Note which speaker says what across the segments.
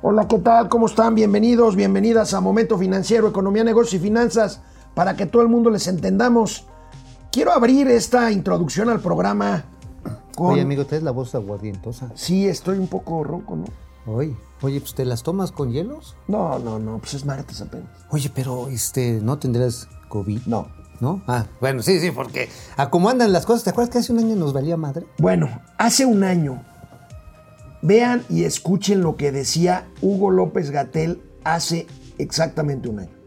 Speaker 1: Hola, ¿qué tal? ¿Cómo están? Bienvenidos, bienvenidas a Momento Financiero, Economía, Negocios y Finanzas, para que todo el mundo les entendamos. Quiero abrir esta introducción al programa con...
Speaker 2: Oye, amigo, ¿traes la voz aguardientosa?
Speaker 1: Sí, estoy un poco ronco, ¿no?
Speaker 2: Oye, oye, pues ¿te las tomas con hielos?
Speaker 1: No, no, no, pues es martes apenas.
Speaker 2: Oye, pero, este, ¿no tendrás COVID?
Speaker 1: No.
Speaker 2: ¿No? Ah, bueno, sí, sí, porque a cómo andan las cosas, ¿te acuerdas que hace un año nos valía madre?
Speaker 1: Bueno, hace un año, vean y escuchen lo que decía Hugo López Gatel hace exactamente un año.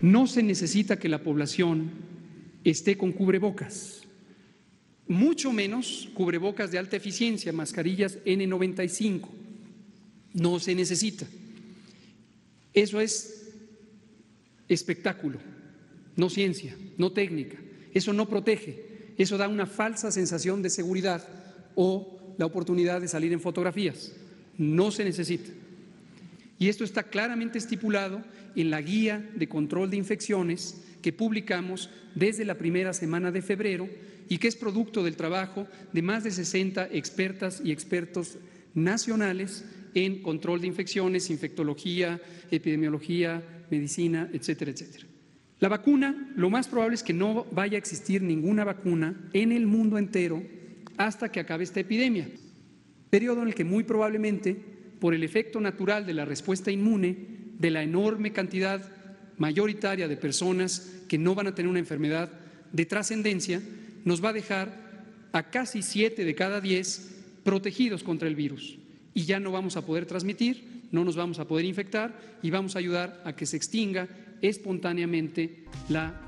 Speaker 3: No se necesita que la población esté con cubrebocas, mucho menos cubrebocas de alta eficiencia, mascarillas N95. No se necesita. Eso es espectáculo, no ciencia, no técnica. Eso no protege, eso da una falsa sensación de seguridad o la oportunidad de salir en fotografías. No se necesita. Y esto está claramente estipulado en la guía de control de infecciones que publicamos desde la primera semana de febrero y que es producto del trabajo de más de 60 expertas y expertos nacionales en control de infecciones, infectología, epidemiología, medicina, etcétera, etcétera. La vacuna, lo más probable es que no vaya a existir ninguna vacuna en el mundo entero hasta que acabe esta epidemia, periodo en el que muy probablemente, por el efecto natural de la respuesta inmune, de la enorme cantidad mayoritaria de personas que no van a tener una enfermedad de trascendencia, nos va a dejar a casi 7 de cada 10 protegidos contra el virus. Y ya no vamos a poder transmitir, no nos vamos a poder infectar y vamos a ayudar a que se extinga espontáneamente la...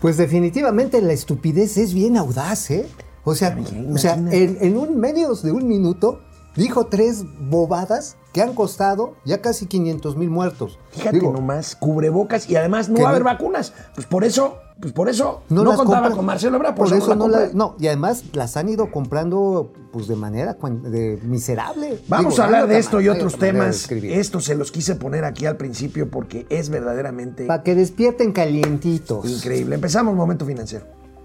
Speaker 2: Pues definitivamente la estupidez es bien audaz, ¿eh? O sea, o sea en, en un menos de un minuto dijo tres bobadas que han costado ya casi 500 mil muertos.
Speaker 1: Fíjate nomás, cubrebocas y además no va a haber vacunas. Pues por eso, pues por eso no, contaba con Marcelo Ebrard, por, eso,
Speaker 2: no, la, no y además las han ido comprando pues de manera de miserable.
Speaker 1: Vamos a hablar de esto y otros temas. Esto se los quise poner aquí al principio porque es verdaderamente
Speaker 2: para que despierten calientitos.
Speaker 1: Increíble. Empezamos momento financiero.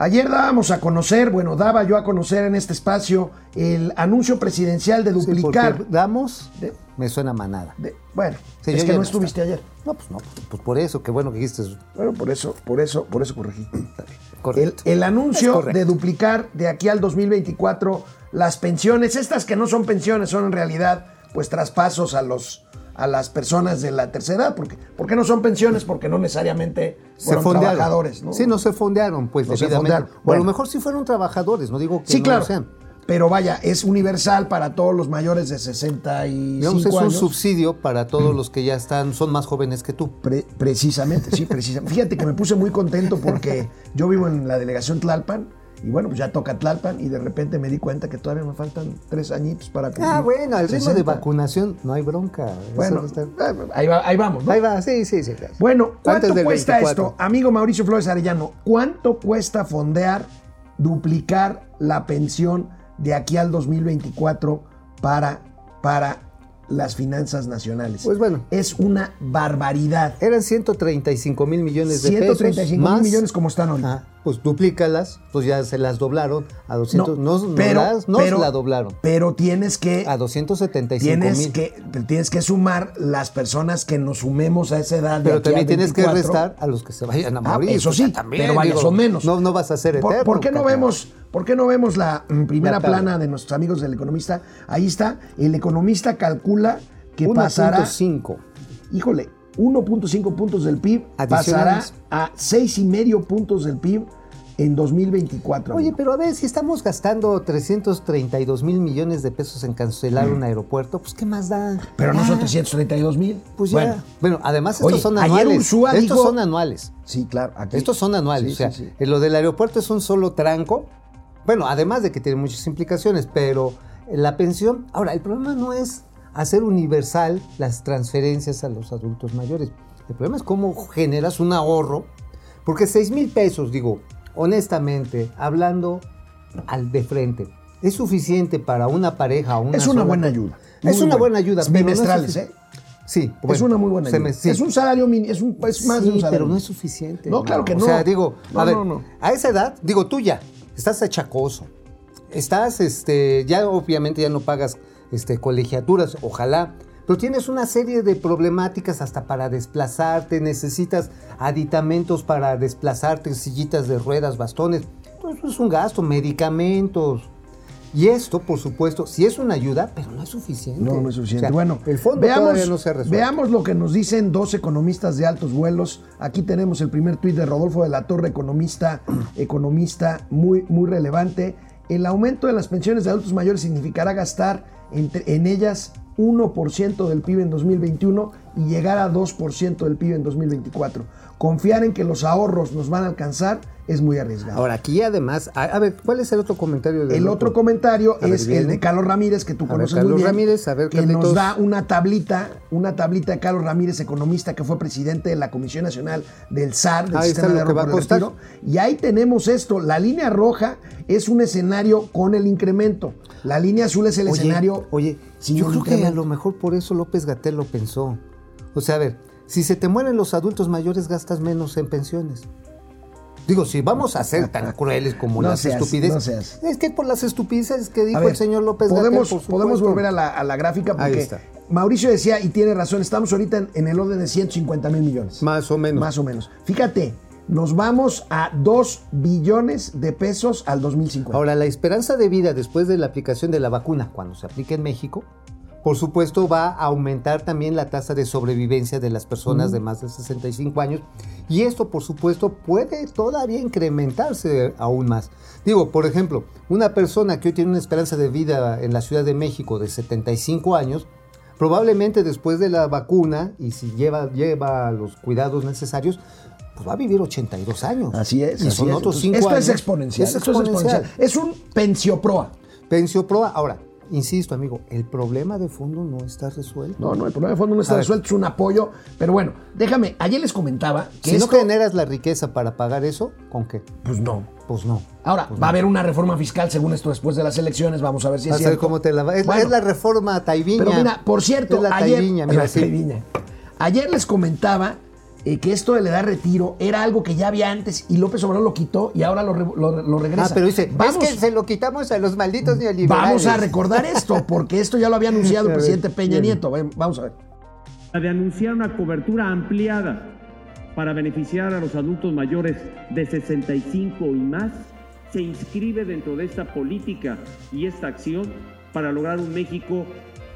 Speaker 1: Ayer dábamos a conocer, bueno, daba yo a conocer en este espacio el anuncio presidencial de duplicar.
Speaker 2: Sí, damos, me suena manada.
Speaker 1: bueno, es que no estuviste ayer.
Speaker 2: No, pues no, pues por eso, qué bueno que dijiste.
Speaker 1: Bueno, por eso, por eso, por eso corregí. El, el, anuncio de duplicar de aquí al 2024 las pensiones, estas que no son pensiones, son en realidad pues traspasos a los a las personas de la tercera edad. Porque, ¿Por qué no son pensiones? Porque no necesariamente fueron se trabajadores. ¿no?
Speaker 2: Sí, no se fondearon, pues no se fondearon. O a lo mejor sí fueron trabajadores, no digo que
Speaker 1: sí,
Speaker 2: no
Speaker 1: claro.
Speaker 2: lo sean.
Speaker 1: Pero vaya, es universal para todos los mayores de 65 Digamos,
Speaker 2: es
Speaker 1: años.
Speaker 2: un subsidio para todos los que ya están, son más jóvenes que tú.
Speaker 1: Pre precisamente, sí, precisamente. Fíjate que me puse muy contento porque yo vivo en la delegación Tlalpan y bueno, pues ya toca Tlalpan y de repente me di cuenta que todavía me faltan tres añitos para cumplir.
Speaker 2: Ah, bueno, al ritmo de vacunación no hay bronca.
Speaker 1: Bueno, está... ahí, va, ahí, vamos. ¿no?
Speaker 2: Ahí va, sí, sí, sí. Claro.
Speaker 1: Bueno, ¿cuánto cuesta 24? esto? Amigo Mauricio Flores Arellano, ¿cuánto cuesta fondear, duplicar la pensión de aquí al 2024 para, para las finanzas nacionales.
Speaker 2: Pues bueno.
Speaker 1: Es una barbaridad.
Speaker 2: Eran 135 mil millones de
Speaker 1: 135
Speaker 2: pesos.
Speaker 1: 135 mil millones como están ahorita.
Speaker 2: Ah, pues duplícalas, pues ya se las doblaron a 200. No, no,
Speaker 1: pero,
Speaker 2: no, las, no
Speaker 1: pero,
Speaker 2: se la doblaron.
Speaker 1: Pero tienes que.
Speaker 2: A 275
Speaker 1: tienes
Speaker 2: mil.
Speaker 1: Que, tienes que sumar las personas que nos sumemos a esa edad.
Speaker 2: Pero también tienes que restar a los que se vayan a morir.
Speaker 1: Ah, eso sí,
Speaker 2: también,
Speaker 1: pero vaya,
Speaker 2: digo,
Speaker 1: son menos.
Speaker 2: No, no vas a ser eterno.
Speaker 1: ¿Por, ¿por qué no
Speaker 2: cabrón?
Speaker 1: vemos.? ¿Por qué no vemos la mm, primera
Speaker 2: La
Speaker 1: plana de nuestros amigos del economista? Ahí está. El economista calcula que pasará.
Speaker 2: 1.5.
Speaker 1: Híjole, 1.5 puntos del PIB pasará a 6,5 puntos del PIB en 2024.
Speaker 2: Oye,
Speaker 1: amigo.
Speaker 2: pero a ver, si estamos gastando 332 mil millones de pesos en cancelar un aeropuerto, pues ¿qué más da?
Speaker 1: Pero no
Speaker 2: Ya,
Speaker 1: son 332 mil.
Speaker 2: Pues ya. Bueno, además estos
Speaker 1: Oye,
Speaker 2: son
Speaker 1: ayer
Speaker 2: anuales.
Speaker 1: Ursúa
Speaker 2: estos
Speaker 1: dijo-
Speaker 2: son anuales.
Speaker 1: Sí, claro. aquí-
Speaker 2: Estos son anuales.
Speaker 1: Sí,
Speaker 2: o sea,
Speaker 1: sí, sí.
Speaker 2: eh, lo del aeropuerto es un solo tranco. Bueno, además de que tiene muchas implicaciones, pero la pensión. Ahora, el problema no es hacer universal las transferencias a los adultos mayores. El problema es cómo generas un ahorro. Porque 6 mil pesos, digo, honestamente, hablando al de frente, ¿es suficiente para una pareja o una
Speaker 1: Es una
Speaker 2: sola?
Speaker 1: buena ayuda.
Speaker 2: Es una buena ayuda. pero
Speaker 1: Bimestrales, ¿eh?
Speaker 2: Sí,
Speaker 1: es una muy buena ayuda.
Speaker 2: me- sí.
Speaker 1: Es un salario mínimo, es, un, es más de un salario.
Speaker 2: pero no es suficiente.
Speaker 1: No, claro que
Speaker 2: O
Speaker 1: no.
Speaker 2: sea, digo,
Speaker 1: No,
Speaker 2: a ver, a esa edad, digo, tú ya, estás achacoso. Estás, este, ya obviamente ya no pagas este, colegiaturas, ojalá. Pero tienes una serie de problemáticas hasta para desplazarte, necesitas aditamentos para desplazarte, sillitas de ruedas, bastones. Eso es un gasto, medicamentos. Y esto, por supuesto, sí es una ayuda, pero no es suficiente.
Speaker 1: No, no es suficiente.
Speaker 2: O sea,
Speaker 1: bueno,
Speaker 2: el fondo
Speaker 1: veamos,
Speaker 2: todavía no se ha resuelto.
Speaker 1: veamos lo que nos dicen dos economistas de altos vuelos. Aquí tenemos el primer tuit de Rodolfo de la Torre, economista, economista muy, muy relevante. El aumento de las pensiones de adultos mayores significará gastar entre- en ellas 1% del PIB en 2021 y llegar a 2% del PIB en 2024. Confiar en que los ahorros nos van a alcanzar es muy arriesgado.
Speaker 2: Ahora, aquí además, a, a ver, ¿cuál es el otro comentario? del
Speaker 1: El otro comentario
Speaker 2: A ver,
Speaker 1: es el de Carlos Ramírez, que tú
Speaker 2: A ver,
Speaker 1: conoces
Speaker 2: Carlos
Speaker 1: muy bien,
Speaker 2: Ramírez, a ver,
Speaker 1: que
Speaker 2: Carlitos.
Speaker 1: nos da una tablita, una tablita de Carlos Ramírez, economista, que fue presidente de la Comisión Nacional del SAR, del
Speaker 2: Ahí está
Speaker 1: Sistema de
Speaker 2: que
Speaker 1: Ahorro
Speaker 2: va a
Speaker 1: por el
Speaker 2: costar.
Speaker 1: Retiro. Y ahí tenemos esto, la línea roja es un escenario con el incremento, la línea azul es el
Speaker 2: Oye,
Speaker 1: escenario
Speaker 2: Oye,
Speaker 1: sin
Speaker 2: yo creo que a lo mejor por eso López Gatel lo pensó. O sea, a ver, si se te mueren los adultos mayores, gastas menos en pensiones. Digo, si vamos a ser tan crueles como
Speaker 1: No
Speaker 2: las
Speaker 1: seas,
Speaker 2: estupideces.
Speaker 1: no.
Speaker 2: Es que por las estupideces que dijo
Speaker 1: ver,
Speaker 2: el señor López
Speaker 1: podemos,
Speaker 2: Gatel,
Speaker 1: podemos volver a la, a la gráfica
Speaker 2: Ahí
Speaker 1: porque
Speaker 2: está.
Speaker 1: Mauricio decía, y tiene razón, estamos ahorita en, en el orden de 150 mil millones.
Speaker 2: Más o menos.
Speaker 1: Más o menos. Fíjate, nos vamos a 2 billones de pesos al 2050.
Speaker 2: Ahora, la esperanza de vida después de la aplicación de la vacuna, cuando se aplique en México, por supuesto va a aumentar también la tasa de sobrevivencia de las personas de más de 65 años. Y esto, por supuesto, puede todavía incrementarse aún más. Digo, por ejemplo, una persona que hoy tiene una esperanza de vida en la Ciudad de México de 75 años, probablemente después de la vacuna y si lleva, lleva los cuidados necesarios, pues va a vivir 82 años.
Speaker 1: Así es.
Speaker 2: Y son
Speaker 1: es.
Speaker 2: otros
Speaker 1: Entonces,
Speaker 2: 5
Speaker 1: esto
Speaker 2: años.
Speaker 1: es exponencial.
Speaker 2: Es
Speaker 1: esto es exponencial. Es un pensioproa.
Speaker 2: Pensio proa. Ahora, insisto, amigo, el problema de fondo no está resuelto.
Speaker 1: No, no, el problema de fondo no está
Speaker 2: A ver.
Speaker 1: resuelto, es un apoyo. Pero bueno, déjame, ayer les comentaba que
Speaker 2: si
Speaker 1: esto...
Speaker 2: no generas la riqueza para pagar eso, ¿con qué?
Speaker 1: Pues no.
Speaker 2: Pues no.
Speaker 1: Ahora, va a haber una reforma fiscal según esto después de las elecciones, vamos a ver si es
Speaker 2: a
Speaker 1: cierto.
Speaker 2: cómo te la va. Es,
Speaker 1: Bueno,
Speaker 2: es la reforma taibiña.
Speaker 1: Pero mira, por cierto,
Speaker 2: es la
Speaker 1: ayer,
Speaker 2: taibiña, mira,
Speaker 1: la
Speaker 2: sí.
Speaker 1: taibiña. ayer les comentaba eh, que esto de la edad de retiro era algo que ya había antes y López Obrador lo quitó y ahora lo, re- lo- lo regresa.
Speaker 2: Ah, pero dice,
Speaker 1: vamos,
Speaker 2: es que se lo quitamos a los malditos neoliberales.
Speaker 1: vamos a recordar esto, porque esto ya lo había anunciado el presidente Peña
Speaker 2: bien.
Speaker 1: Nieto. Vamos a ver.
Speaker 4: La de anunciar una cobertura ampliada para beneficiar a los adultos mayores de 65 y más se inscribe dentro de esta política y esta acción para lograr un México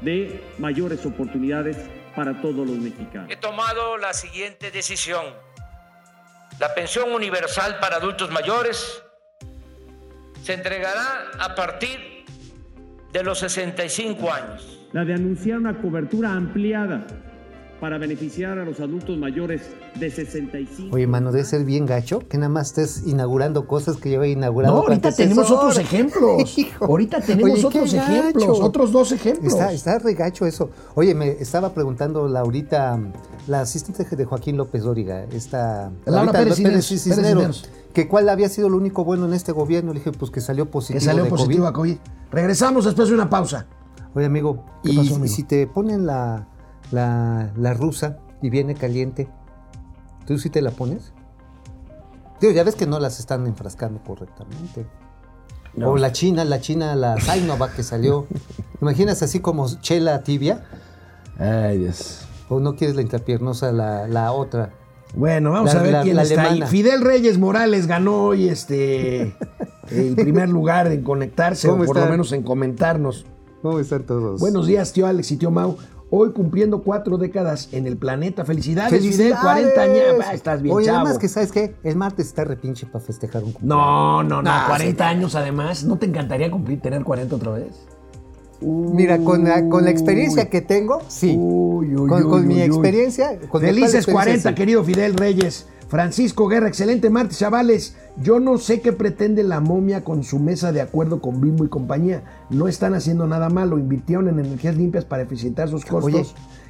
Speaker 4: de mayores oportunidades para todos los mexicanos.
Speaker 5: he tomado la siguiente decisión. La pensión universal para adultos mayores se entregará a partir de los 65 años.
Speaker 4: La de anunciar una cobertura ampliada para beneficiar a los adultos mayores de 65
Speaker 2: Oye, mano, debe ser bien gacho que nada más estés inaugurando cosas que yo he inaugurado.
Speaker 1: No, ahorita tenemos otros ejemplos.
Speaker 2: Hijo.
Speaker 1: Ahorita tenemos
Speaker 2: Oye,
Speaker 1: otros ejemplos,
Speaker 2: gacho.
Speaker 1: otros dos ejemplos.
Speaker 2: Está, está regacho eso. Oye, me estaba preguntando Laurita, la asistente de Joaquín López Dóriga, esta
Speaker 1: Laura
Speaker 2: Laurita
Speaker 1: Pérez Cisneros,
Speaker 2: Cisneros,
Speaker 1: Pérez Cisneros.
Speaker 2: que cuál había sido lo único bueno en este gobierno. Le dije, pues que salió positivo.
Speaker 1: que salió
Speaker 2: de
Speaker 1: positivo
Speaker 2: COVID.
Speaker 1: a COVID. Regresamos después de una pausa.
Speaker 2: Oye, amigo,
Speaker 1: ¿Qué
Speaker 2: y,
Speaker 1: pasó,
Speaker 2: y
Speaker 1: amigo?
Speaker 2: si te ponen la, la, la rusa y viene caliente, ¿tú sí te la pones? Digo, ya ves que no las están enfrascando correctamente. O la china, la china, la Sinovac que salió. ¿Imaginas así como chela tibia?
Speaker 1: Ay, Dios.
Speaker 2: ¿O no quieres la intrapiernosa, la, la otra?
Speaker 1: Bueno, vamos
Speaker 2: La-
Speaker 1: a ver
Speaker 2: la-
Speaker 1: quién
Speaker 2: la
Speaker 1: está
Speaker 2: alemana.
Speaker 1: ahí. Fidel Reyes Morales ganó hoy este el primer lugar en conectarse, o
Speaker 2: ¿Cómo
Speaker 1: por lo menos en comentarnos.
Speaker 2: ¿Cómo están todos?
Speaker 1: Buenos días, tío Alex y tío Mau. Hoy cumpliendo cuatro décadas en el planeta. Felicidades, Fidel, 40 años. Ah, estás bien,
Speaker 2: Oye,
Speaker 1: chavo.
Speaker 2: además que, ¿sabes qué? El martes está repinche para festejar un cumpleaños.
Speaker 1: No, no, no,
Speaker 2: Ah,
Speaker 1: 40
Speaker 2: sí.
Speaker 1: años además. ¿No te encantaría cumplir, tener 40 otra vez?
Speaker 2: Mira, con la, con la experiencia que tengo, sí.
Speaker 1: Uy, uy,
Speaker 2: con
Speaker 1: uy,
Speaker 2: con mi experiencia. Con
Speaker 1: Felices
Speaker 2: actual
Speaker 1: 40,
Speaker 2: experiencia, sí.
Speaker 1: querido Fidel Reyes. Francisco Guerra, excelente martes, chavales. Yo no sé qué pretende la momia con su mesa de acuerdo con Bimbo y compañía. No están haciendo nada malo, invirtieron en energías limpias para eficientar sus costos.
Speaker 2: Oye.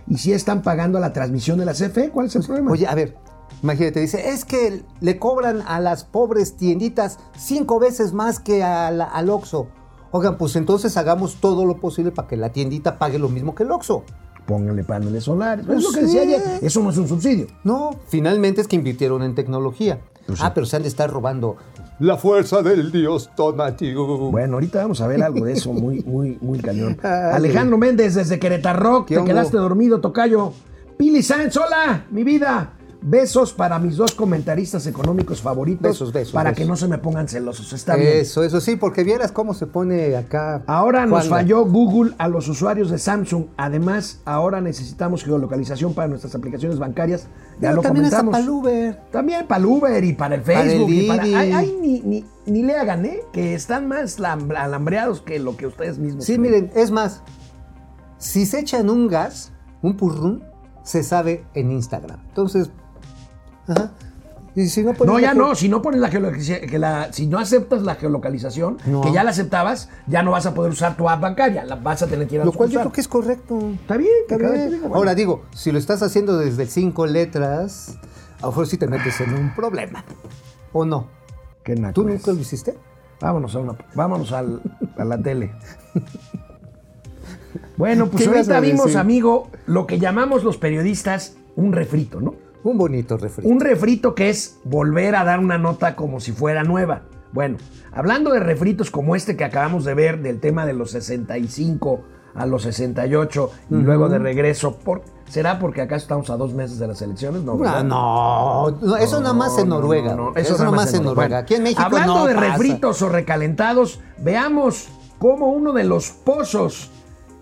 Speaker 1: y si están pagando a la transmisión de la CFE, ¿cuál es el problema?
Speaker 2: Oye, a ver, Imagínate, dice, es que le cobran a las pobres tienditas cinco veces más que a la- al Oxxo. Oigan, pues entonces hagamos todo lo posible para que la tiendita pague lo mismo que el Oxxo.
Speaker 1: Pónganle paneles solares.
Speaker 2: Pues
Speaker 1: es lo que decía
Speaker 2: sí.
Speaker 1: ayer. Eso no es un subsidio.
Speaker 2: No, finalmente es que invirtieron en tecnología.
Speaker 1: Pues
Speaker 2: ah, pero se han de estar robando la fuerza del dios Tonatiuh.
Speaker 1: Bueno, ahorita vamos a ver algo de eso muy, muy, muy cañón. Alejandro Méndez desde Querétaro.
Speaker 2: ¿Qué
Speaker 1: Te
Speaker 2: hongo?
Speaker 1: quedaste dormido, tocayo. Pili Sáenz, hola, mi vida. Besos para mis dos comentaristas económicos favoritos.
Speaker 2: Besos, besos,
Speaker 1: Para
Speaker 2: besos.
Speaker 1: que no se me pongan celosos. Está bien.
Speaker 2: Eso, eso sí, porque vieras cómo se pone acá.
Speaker 1: Ahora nos falló Google a los usuarios de Samsung. Además, ahora necesitamos geolocalización para nuestras aplicaciones bancarias. Ya
Speaker 2: Pero
Speaker 1: lo
Speaker 2: también
Speaker 1: comentamos.
Speaker 2: para el Uber.
Speaker 1: También para el Uber y para el
Speaker 2: Para el
Speaker 1: Facebook. y para- ay, ay, ni, ni- ni le hagan, ¿eh? Que están más lam- alambreados que lo que ustedes mismos.
Speaker 2: Sí,
Speaker 1: creen.
Speaker 2: miren, es más, si se echan un gas, un purrún, se sabe en Instagram. Entonces, ajá. Y si no,
Speaker 1: No, ya no. Si no pones la geolocalización, que la, si no aceptas la geolocalización,
Speaker 2: No.
Speaker 1: que ya la aceptabas, ya no vas a poder usar tu app bancaria. La vas a tener que ir a
Speaker 2: Lo cual yo creo que es correcto.
Speaker 1: Está bien,
Speaker 2: Está bien.
Speaker 1: bueno.
Speaker 2: Ahora digo, si lo estás haciendo desde cinco letras, a lo mejor sí te metes en un problema. ¿O no?
Speaker 1: Qué
Speaker 2: ¿Tú
Speaker 1: es.
Speaker 2: nunca lo hiciste?
Speaker 1: Vámonos a, una- vámonos al- a la tele. Bueno, pues
Speaker 2: ¿Qué ibas
Speaker 1: ahorita vimos, amigo, lo que llamamos los periodistas un refrito, ¿no?
Speaker 2: Un bonito refrito.
Speaker 1: Un refrito que es volver a dar una nota como si fuera nueva. Bueno, hablando de refritos como este que acabamos de ver del tema de los 65 a los 68 y luego de regreso, por, ¿será porque acá estamos a dos meses de las elecciones? No, ¿verdad?
Speaker 2: Ah, no, no, eso nada más en
Speaker 1: No, no,
Speaker 2: Noruega.
Speaker 1: no, no,
Speaker 2: eso, nada más en Noruega. Aquí en México
Speaker 1: Hablando
Speaker 2: no
Speaker 1: de
Speaker 2: pasa.
Speaker 1: refritos o recalentados, veamos cómo uno de los pozos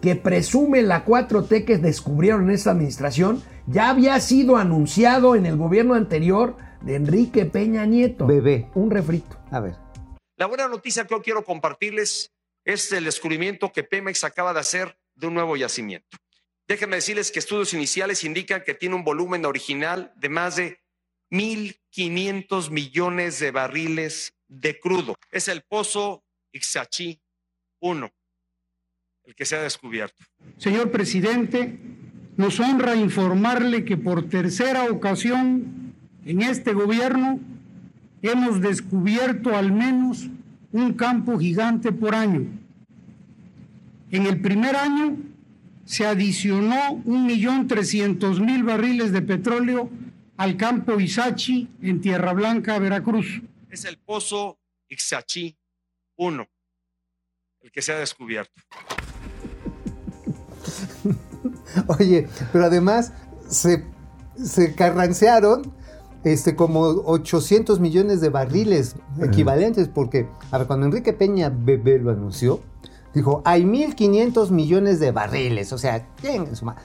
Speaker 1: que presume la 4T que descubrieron en esta administración ya había sido anunciado en el gobierno anterior de Enrique Peña Nieto.
Speaker 2: Bebé.
Speaker 1: Un refrito.
Speaker 2: A ver.
Speaker 6: La buena noticia que hoy quiero compartirles es el descubrimiento que Pemex acaba de hacer de un nuevo yacimiento. Déjenme decirles que estudios iniciales indican que tiene un volumen original de más de 1.500 millones de barriles de crudo. Es el pozo Ixachí 1, el que se ha descubierto.
Speaker 3: Señor presidente, nos honra informarle que por tercera ocasión en este gobierno hemos descubierto al menos un campo gigante por año. En el primer año se adicionó 1.300.000 barriles de petróleo al campo Isachi en Tierra Blanca, Veracruz.
Speaker 6: Es el pozo Ixachí 1, el que se ha descubierto.
Speaker 2: Oye, pero además se, se carrancearon este, como 800 millones de barriles equivalentes, porque, a ver, cuando Enrique Peña Bebé lo anunció, dijo, hay 1.500 millones de barriles, o sea, ¿quién ma-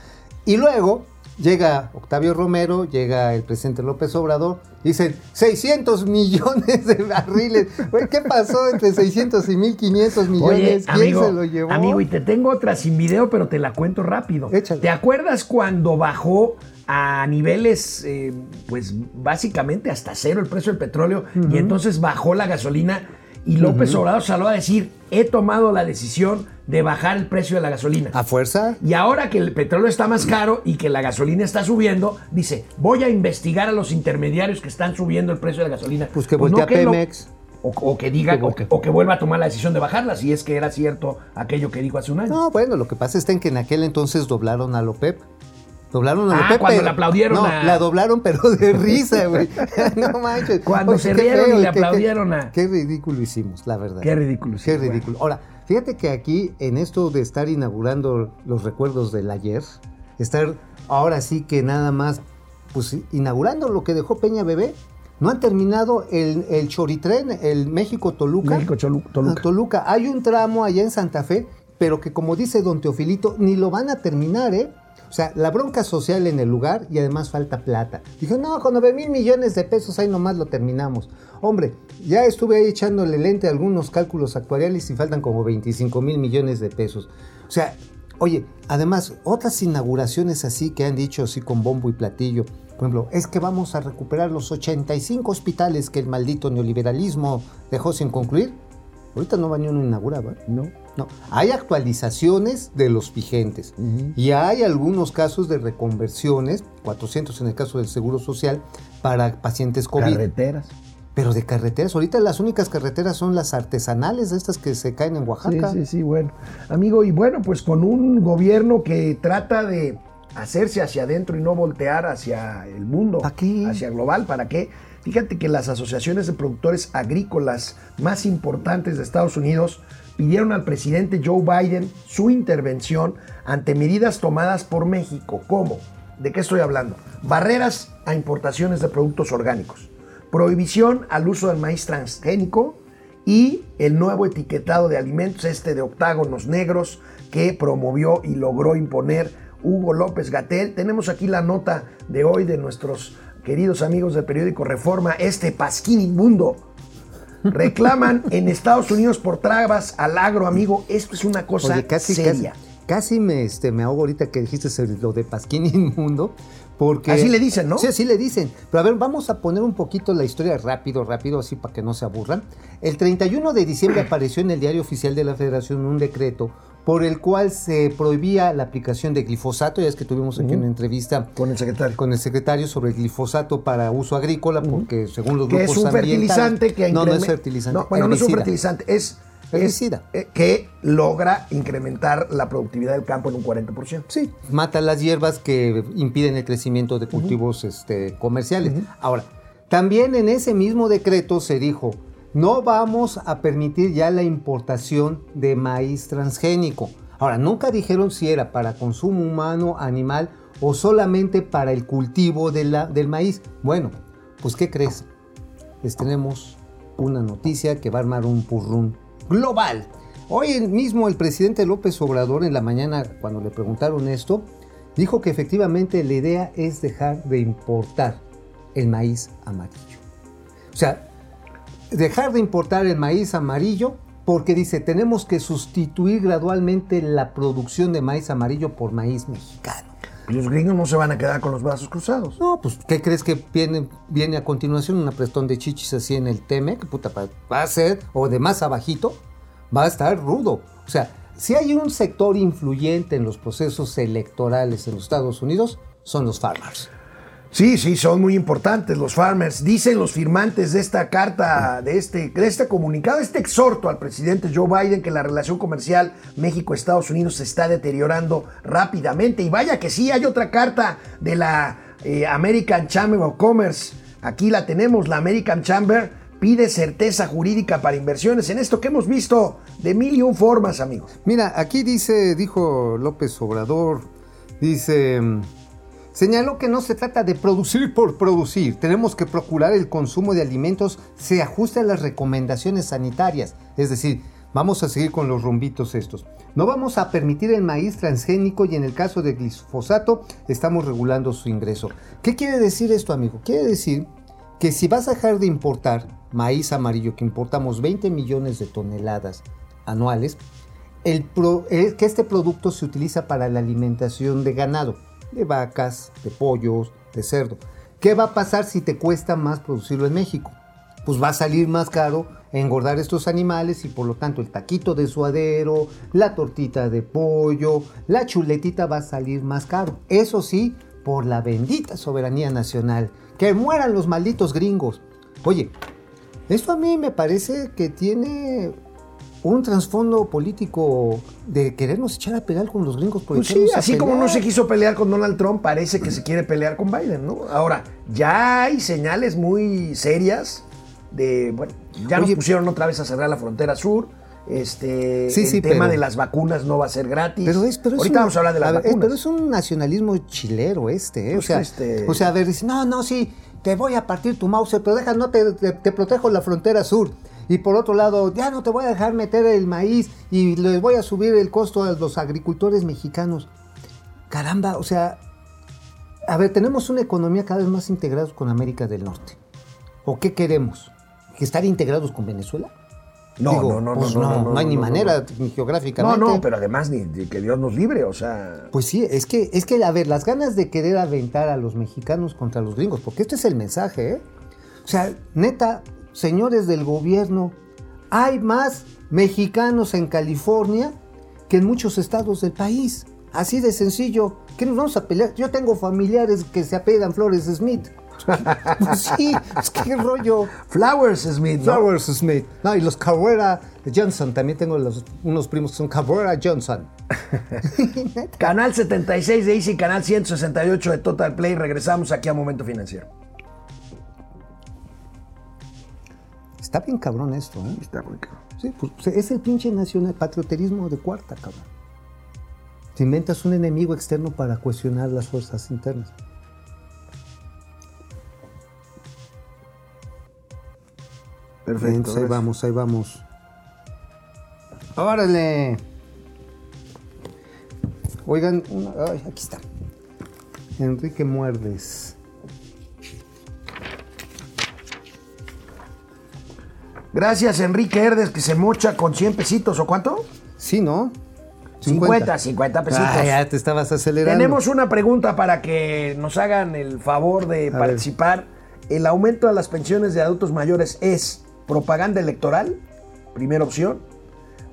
Speaker 2: Y luego llega Octavio Romero, llega el presidente López Obrador, dicen 600 millones de barriles. ¿Qué pasó entre 600 y 1.500 millones?
Speaker 1: Oye,
Speaker 2: ¿Quién
Speaker 1: amigo,
Speaker 2: se lo llevó?
Speaker 1: amigo, y te tengo otra sin video, pero te la cuento rápido.
Speaker 2: Échale.
Speaker 1: ¿Te acuerdas cuando bajó a niveles, eh, pues básicamente hasta cero el precio del petróleo y entonces bajó la gasolina? Y López Obrador salió a decir, he tomado la decisión de bajar el precio de la gasolina.
Speaker 2: ¿A fuerza?
Speaker 1: Y ahora que el petróleo está más caro y que la gasolina está subiendo, dice, voy a investigar a los intermediarios que están subiendo el precio de la gasolina.
Speaker 2: Pues que
Speaker 1: no
Speaker 2: voltee a
Speaker 1: lo-
Speaker 2: Pemex.
Speaker 1: o, o que diga,
Speaker 2: Que
Speaker 1: o que, o que vuelva a tomar la decisión de bajarla, si es que era cierto aquello que dijo hace un año.
Speaker 2: No, bueno, lo que pasa está en que en aquel entonces doblaron a Lopep. Doblaron a
Speaker 1: Ah,
Speaker 2: Lopep.
Speaker 1: cuando le aplaudieron
Speaker 2: No,
Speaker 1: a-
Speaker 2: la doblaron, pero de risa, güey. no manches.
Speaker 1: Cuando se rieron y le
Speaker 2: qué- qué-
Speaker 1: aplaudieron a-
Speaker 2: Qué ridículo hicimos, la verdad.
Speaker 1: Qué ridículo, sí,
Speaker 2: Qué
Speaker 1: bueno.
Speaker 2: ridículo. Ahora, fíjate que aquí, en esto de estar inaugurando los recuerdos del ayer, estar ahora sí que nada más, pues inaugurando lo que dejó Peña Bebé, no han terminado el, el Choritren, el México-Toluca.
Speaker 1: México, Cholu- Toluca.
Speaker 2: Ah, Toluca. Hay un tramo allá en Santa Fe, pero que como dice don Teofilito, ni lo van a terminar, ¿eh? O sea, la bronca social en el lugar y además falta plata. Dijo, no, con 9 mil millones de pesos ahí nomás lo terminamos. Hombre, ya estuve ahí echándole lente algunos cálculos actuariales y faltan como 25 mil millones de pesos. O sea, oye, además, otras inauguraciones así que han dicho así con bombo y platillo. Por ejemplo, es que vamos a recuperar los 85 hospitales que el maldito neoliberalismo dejó sin concluir. Ahorita no va ni uno inaugurado. ¿eh?
Speaker 1: No.
Speaker 2: No, hay actualizaciones de los vigentes y hay algunos casos de reconversiones, 400 en el caso del Seguro Social, para pacientes COVID.
Speaker 1: Carreteras.
Speaker 2: Pero de carreteras, ahorita las únicas carreteras son las artesanales, estas que se caen en Oaxaca.
Speaker 1: Sí, sí, sí, bueno. Amigo, y bueno, pues con un gobierno que trata de hacerse hacia adentro y no voltear hacia el mundo,
Speaker 2: ¿Para qué?
Speaker 1: hacia global, ¿para qué? Fíjate que las asociaciones de productores agrícolas más importantes de Estados Unidos pidieron al presidente Joe Biden su intervención ante medidas tomadas por México. ¿Cómo? ¿De qué estoy hablando? Barreras a importaciones de productos orgánicos, prohibición al uso del maíz transgénico y el nuevo etiquetado de alimentos, este de octágonos negros, que promovió y logró imponer Hugo López Gatel. Tenemos aquí la nota de hoy de nuestros queridos amigos del periódico Reforma, este pasquín inmundo. Reclaman en Estados Unidos por trabas al agro, amigo. Esto es una cosa
Speaker 2: Oye, casi,
Speaker 1: seria.
Speaker 2: casi, casi me, este, me ahogo ahorita que dijiste lo de Pasquín Inmundo. Porque,
Speaker 1: Así le dicen, ¿no?
Speaker 2: Sí, así le dicen. Pero a ver, vamos a poner un poquito la historia rápido, rápido, así para que no se aburran. El 31 de diciembre apareció en el diario oficial de la Federación un decreto por el cual se prohibía la aplicación de glifosato. Ya es que tuvimos aquí una entrevista
Speaker 1: Con el secretario.
Speaker 2: con el secretario sobre el glifosato para uso agrícola, porque según los grupos
Speaker 1: es un fertilizante que
Speaker 2: No, no es fertilizante.
Speaker 1: No, bueno, no es un fertilizante, es, es,
Speaker 2: Herbicida.
Speaker 1: eh, que logra incrementar la productividad del campo en un 40%.
Speaker 2: Sí, mata las hierbas que impiden el crecimiento de cultivos este, comerciales. Ahora, también en ese mismo decreto se dijo, no vamos a permitir ya la importación de maíz transgénico. Ahora, nunca dijeron si era para consumo humano, animal o solamente para el cultivo del maíz. Bueno, pues ¿qué crees? Les tenemos una noticia que va a armar un purrún global. Hoy mismo el presidente López Obrador en la mañana, cuando le preguntaron esto, dijo que efectivamente la idea es dejar de importar el maíz amarillo. O sea, dejar de importar el maíz amarillo porque dice, tenemos que sustituir gradualmente la producción de maíz amarillo por maíz mexicano.
Speaker 1: Los gringos no se van a quedar con los brazos cruzados.
Speaker 2: No, pues, ¿qué crees que viene, viene a continuación? Un aprestón de chichis así en el Temec, puta, pa- va a ser, o de más abajito, va a estar rudo. O sea, si hay un sector influyente en los procesos electorales en los Estados Unidos, son los farmers.
Speaker 1: Sí, sí, son muy importantes los farmers. Dicen los firmantes de esta carta, de este, de este comunicado, este exhorto al presidente Joe Biden que la relación comercial México-Estados Unidos se está deteriorando rápidamente. Y vaya que sí, hay otra carta de la eh, American Chamber of Commerce. Aquí la tenemos, la American Chamber pide certeza jurídica para inversiones en esto que hemos visto de mil y un formas, amigos.
Speaker 2: Mira, aquí dice, dijo López Obrador, dice, señaló que no se trata de producir por producir, tenemos que procurar el consumo de alimentos se ajuste a las recomendaciones sanitarias, es decir, vamos a seguir con los rumbitos estos. No vamos a permitir el maíz transgénico y en el caso de glifosato estamos regulando su ingreso. ¿Qué quiere decir esto, amigo? Quiere decir que si vas a dejar de importar maíz amarillo, que importamos 20 millones de toneladas anuales, el el- que este producto se utiliza para la alimentación de ganado, de vacas, de pollos, de cerdo. ¿Qué va a pasar si te cuesta más producirlo en México? Pues va a salir más caro engordar estos animales y por lo tanto el taquito de suadero, la tortita de pollo, la chuletita va a salir más caro. Eso sí, por la bendita soberanía nacional. Que mueran los malditos gringos. Oye, esto a mí me parece que tiene un trasfondo político de querernos echar a pegar con los gringos. por
Speaker 1: Pues sí, así como no
Speaker 2: pelear.
Speaker 1: se quiso pelear con Donald Trump, parece que se quiere pelear con Biden, ¿no? Ahora, ya hay señales muy serias de, bueno, ya nos pusieron otra vez a cerrar la frontera sur. Este,
Speaker 2: Sí,
Speaker 1: el
Speaker 2: sí,
Speaker 1: tema
Speaker 2: pero-
Speaker 1: de las vacunas no va a ser gratis.
Speaker 2: Pero es, pero es
Speaker 1: Ahorita
Speaker 2: un-
Speaker 1: vamos a hablar de las
Speaker 2: ver, es-
Speaker 1: vacunas.
Speaker 2: pero es un nacionalismo chilero este, ¿eh?
Speaker 1: Pues
Speaker 2: o, sea,
Speaker 1: este-
Speaker 2: o sea, a ver, dice, no, no, sí, te voy a partir tu mouse, pero deja, no te, te, te protejo la frontera sur. Y por otro lado, ya no te voy a dejar meter el maíz y les voy a subir el costo a los agricultores mexicanos. Caramba, o sea, a ver, tenemos una economía cada vez más integrada con América del Norte. ¿O qué queremos? ¿Que estar integrados con Venezuela?
Speaker 1: no,
Speaker 2: Digo,
Speaker 1: no, no,
Speaker 2: pues
Speaker 1: no, no, no,
Speaker 2: hay ni
Speaker 1: no, no,
Speaker 2: manera,
Speaker 1: no.
Speaker 2: ni
Speaker 1: No,
Speaker 2: geográficamente.
Speaker 1: no, pero además ni, ni que Dios nos libre, o sea.
Speaker 2: Pues sí, es que, es que, a ver, las ganas de querer aventar a los mexicanos contra los gringos, porque este es el mensaje, ¿eh? O sea, neta, señores del gobierno, hay más mexicanos en California que en muchos estados del país. Así de sencillo. ¿Qué nos vamos a pelear? Yo tengo familiares que se apedan Flores Smith. Pues sí, es que rollo.
Speaker 1: Flowers Smith, ¿no?
Speaker 2: Flowers Smith. No, y los Cabrera Johnson. También tengo los- unos primos que son Cabrera Johnson.
Speaker 1: Canal 76 de Easy, canal 168 de Total Play. Regresamos aquí a Momento Financiero.
Speaker 2: Está bien cabrón esto, ¿eh?
Speaker 1: Está muy cabrón.
Speaker 2: Sí, pues, es el pinche nacional patrioterismo de cuarta, cabrón. Te inventas un enemigo externo para cuestionar las fuerzas internas.
Speaker 1: Perfecto.
Speaker 2: Entonces, ahí vamos, ahí vamos. ¡Órale! Oigan, una- ay, aquí está. Enrique Muerdes.
Speaker 1: Gracias, Enrique Herdes, que se mocha con 100 pesitos, ¿o cuánto?
Speaker 2: Sí, ¿no?
Speaker 1: 50, 50 pesitos.
Speaker 2: Ah, ya te estabas acelerando.
Speaker 1: Tenemos una pregunta para que nos hagan el favor de
Speaker 2: A
Speaker 1: participar. ¿El aumento de las pensiones de adultos mayores es propaganda electoral? Primera opción.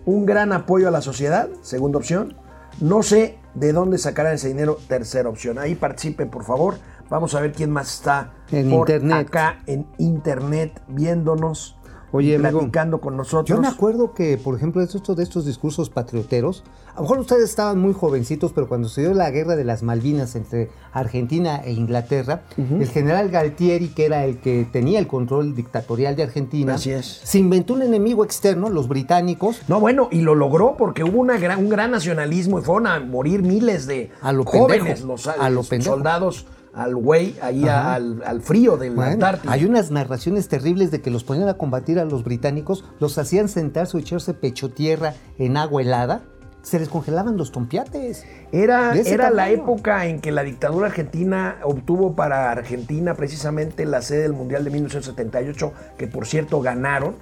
Speaker 1: Un gran apoyo a la sociedad. Segunda opción. No sé de dónde sacarán ese dinero. Tercera opción. Ahí participen, por favor. Vamos a ver quién más está
Speaker 2: En
Speaker 1: por
Speaker 2: internet.
Speaker 1: acá en internet viéndonos.
Speaker 2: Oye, amigo,
Speaker 1: platicando con nosotros.
Speaker 2: Yo me acuerdo que, por ejemplo, de estos, de estos discursos patrioteros, a lo mejor ustedes estaban muy jovencitos, pero cuando se dio la guerra de las Malvinas entre Argentina e Inglaterra, el general Galtieri, que era el que tenía el control dictatorial de Argentina,
Speaker 1: Así es.
Speaker 2: se inventó un enemigo externo, los británicos,
Speaker 1: No, bueno, y lo logró porque hubo una gran, un gran nacionalismo y fueron a morir miles de
Speaker 2: A lo
Speaker 1: jóvenes,
Speaker 2: pendejo,
Speaker 1: los,
Speaker 2: a lo pendejo.
Speaker 1: soldados al güey, ahí a- al, al frío del
Speaker 2: Bueno,
Speaker 1: Antártico.
Speaker 2: hay unas narraciones terribles de que los ponían a combatir a los británicos, los hacían sentarse o echarse pecho tierra en agua helada, se les congelaban los tompiates.
Speaker 1: Era, era la época en que la dictadura argentina obtuvo para Argentina precisamente la sede del Mundial de 1978, que por cierto ganaron,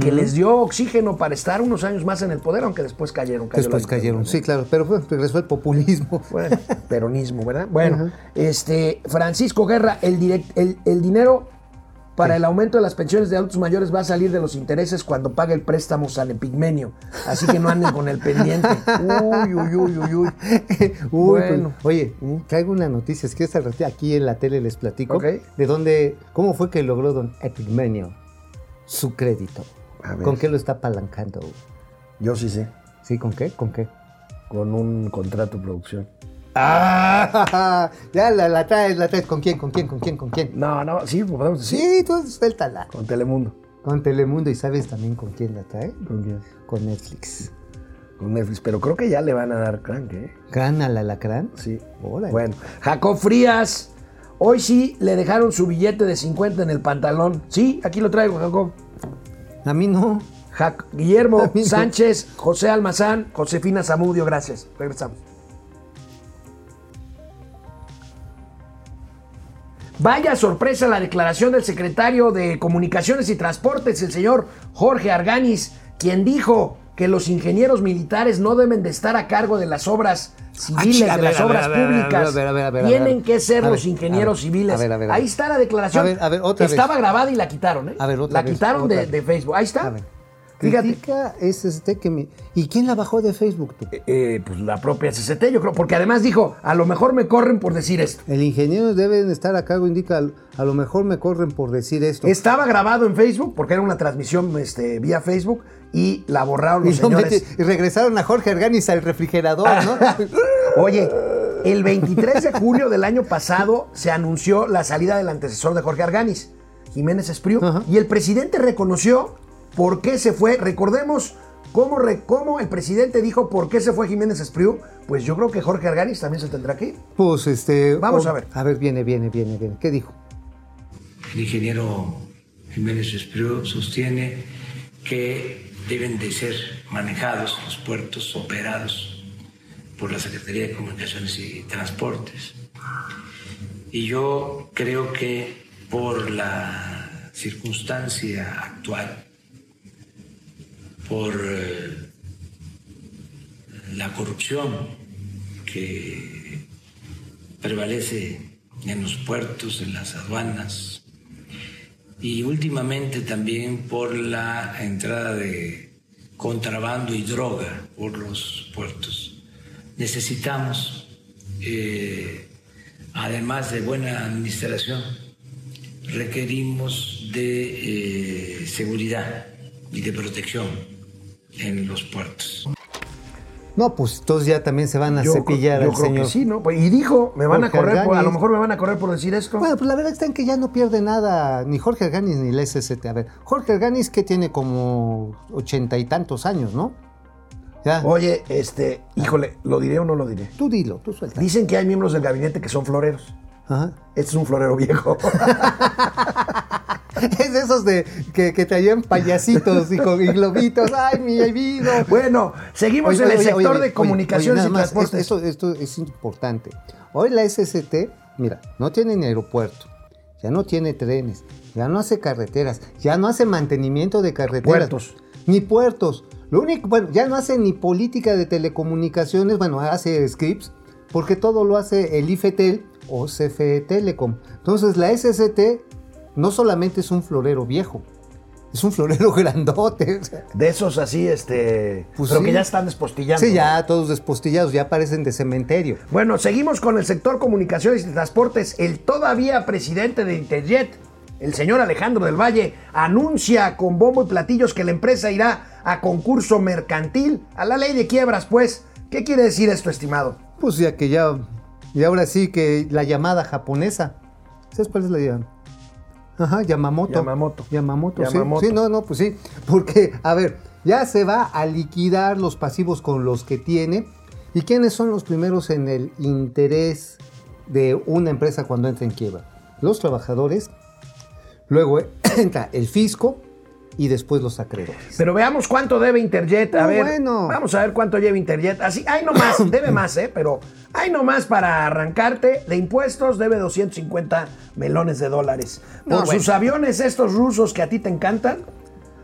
Speaker 1: que les dio oxígeno para estar unos años más en el poder, aunque después cayeron.
Speaker 2: Después cayeron, sí, claro, pero fue- regresó el populismo.
Speaker 1: Bueno, peronismo, ¿verdad? Bueno, este, Francisco Guerra, el, direct- el, el dinero para el aumento de las pensiones de adultos mayores va a salir de los intereses cuando pague el préstamo San Epigmenio. Así que no anden con el pendiente. Uy, uy, uy, uy, uy.
Speaker 2: Uy,
Speaker 1: Bueno.
Speaker 2: pues, oye, traigo una noticia, es que esta aquí en la tele les platico de dónde, cómo fue que logró don Epigmenio su crédito.
Speaker 1: A ver.
Speaker 2: ¿Con qué lo está apalancando?
Speaker 1: Yo sí sé,
Speaker 2: ¿Sí? ¿Con qué? ¿Con qué?
Speaker 1: con un contrato de producción.
Speaker 2: ¡Ah! Ya la, la traes, la traes. ¿Con quién? ¿Con quién? ¿Con quién? ¿Con quién?
Speaker 1: No, no, sí, pues podemos decir.
Speaker 2: Sí, tú suéltala.
Speaker 1: Con Telemundo.
Speaker 2: Con Telemundo y sabes también con quién la trae.
Speaker 1: ¿Con quién?
Speaker 2: Con Netflix.
Speaker 1: Con Netflix. Pero creo que ya le van a dar crank, ¿eh?
Speaker 2: Gana la alacrán.
Speaker 1: Sí.
Speaker 2: Órale.
Speaker 1: Bueno, Jacob Frías. Hoy sí le dejaron su billete de 50 en el pantalón. Sí, aquí lo traigo, Jacob.
Speaker 2: A mí no.
Speaker 1: Guillermo
Speaker 2: no.
Speaker 1: Sánchez, José Almazán, Josefina Zamudio, gracias. Regresamos. Vaya sorpresa la declaración del secretario de Comunicaciones y Transportes, el señor Jorge Arganis, quien dijo que los ingenieros militares no deben de estar a cargo de las obras civiles, de las
Speaker 2: ver,
Speaker 1: obras públicas. Tienen que ser los ingenieros civiles. Ahí está la declaración. Estaba grabada y la quitaron, ¿eh? La quitaron de Facebook. Ahí está.
Speaker 2: A ver.
Speaker 1: Fíjate.
Speaker 2: Critica es este que me... ¿Y quién la bajó de Facebook tú?
Speaker 1: Eh, pues la propia CCT, yo creo, porque además dijo, a lo mejor me corren por decir esto.
Speaker 2: El ingeniero deben estar a cargo, indica, a lo mejor me corren por decir esto.
Speaker 1: Estaba grabado en Facebook, porque era una transmisión este, vía Facebook, y la borraron los
Speaker 2: y,
Speaker 1: señores.
Speaker 2: mete- y regresaron a Jorge Arganis al refrigerador, ¿no?
Speaker 1: Oye, el 23 de julio del año pasado se anunció la salida del antecesor de Jorge Arganis, Jiménez Espriu, y el presidente reconoció por qué se fue. Recordemos cómo, re- cómo el presidente dijo por qué se fue Jiménez Espriu. Pues yo creo que Jorge Arganis también se tendrá ir.
Speaker 2: Pues este...
Speaker 1: Vamos a ver.
Speaker 2: A ver, viene, viene, viene, viene. ¿Qué dijo?
Speaker 7: El ingeniero Jiménez Espriu sostiene que deben de ser manejados los puertos operados por la Secretaría de Comunicaciones y Transportes. Y yo creo que por la circunstancia actual, por eh, la corrupción que prevalece en los puertos, en las aduanas, y últimamente también por la entrada de contrabando y droga por los puertos. Necesitamos, eh, además de buena administración, requerimos de eh, seguridad y de protección en los puertos.
Speaker 2: No, pues entonces ya también se van a
Speaker 1: Yo,
Speaker 2: cepillar
Speaker 1: yo
Speaker 2: al
Speaker 1: creo
Speaker 2: señor.
Speaker 1: que sí, ¿no? Pues, Y dijo, me van a correr, por- a lo mejor me van a correr por decir esto.
Speaker 2: Bueno, pues la verdad está en que ya no pierde nada ni Jorge Arganis ni el SST. A ver, Jorge Arganis que tiene como ochenta y tantos años, ¿no? Ya,
Speaker 1: Oye, este, híjole, ¿lo diré o no lo diré?
Speaker 2: tú dilo, tú suelta.
Speaker 1: Dicen que hay miembros del gabinete que son floreros.
Speaker 2: Ajá.
Speaker 1: Este es un florero viejo.
Speaker 2: Es de esos de que, que traían payasitos y, con- y globitos. ¡Ay, mi vida!
Speaker 1: bueno, seguimos
Speaker 2: Oye,
Speaker 1: en el
Speaker 2: oye,
Speaker 1: sector
Speaker 2: oye,
Speaker 1: de comunicaciones y transportes.
Speaker 2: Esto, esto es importante. Hoy la SST, mira, no tiene ni aeropuerto, ya no tiene trenes, ya no hace carreteras, ya no hace mantenimiento de carreteras.
Speaker 1: Puertos.
Speaker 2: Ni puertos. Lo único, bueno, ya no hace ni política de telecomunicaciones, bueno, hace scripts, porque todo lo hace el IFETEL o CFE Telecom. Entonces la SST no solamente es un florero viejo, es un florero grandote.
Speaker 1: De esos así, este.
Speaker 2: Pues
Speaker 1: pero
Speaker 2: sí.
Speaker 1: que ya están despostillando.
Speaker 2: Sí, ya todos despostillados, ya parecen de cementerio.
Speaker 1: Bueno, seguimos con el sector comunicaciones y transportes. El todavía presidente de Interjet, el señor Alejandro del Valle, anuncia con bombo y platillos que la empresa irá a concurso mercantil, a la ley de quiebras, pues. ¿Qué quiere decir esto, estimado?
Speaker 2: Pues ya que ya, y ahora sí que la llamada japonesa. ¿Sabes cuál es la llamada? Ajá, Yamamoto.
Speaker 1: Yamamoto.
Speaker 2: Yamamoto, sí. Sí, no, no, pues sí. Porque, a ver, ya se va a liquidar los pasivos con los que tiene. ¿Y quiénes son los primeros en el interés de una empresa cuando entra en quiebra? Los trabajadores, luego entra el fisco y después los acreedores.
Speaker 1: Pero veamos cuánto debe Interjet. A
Speaker 2: No,
Speaker 1: ver,
Speaker 2: bueno.
Speaker 1: vamos a ver cuánto lleva Interjet. Así, hay nomás, debe más, ¿eh? Pero hay nomás para arrancarte de impuestos, debe 250 melones de dólares. Por
Speaker 2: No, bueno.
Speaker 1: sus aviones estos rusos que a ti te encantan,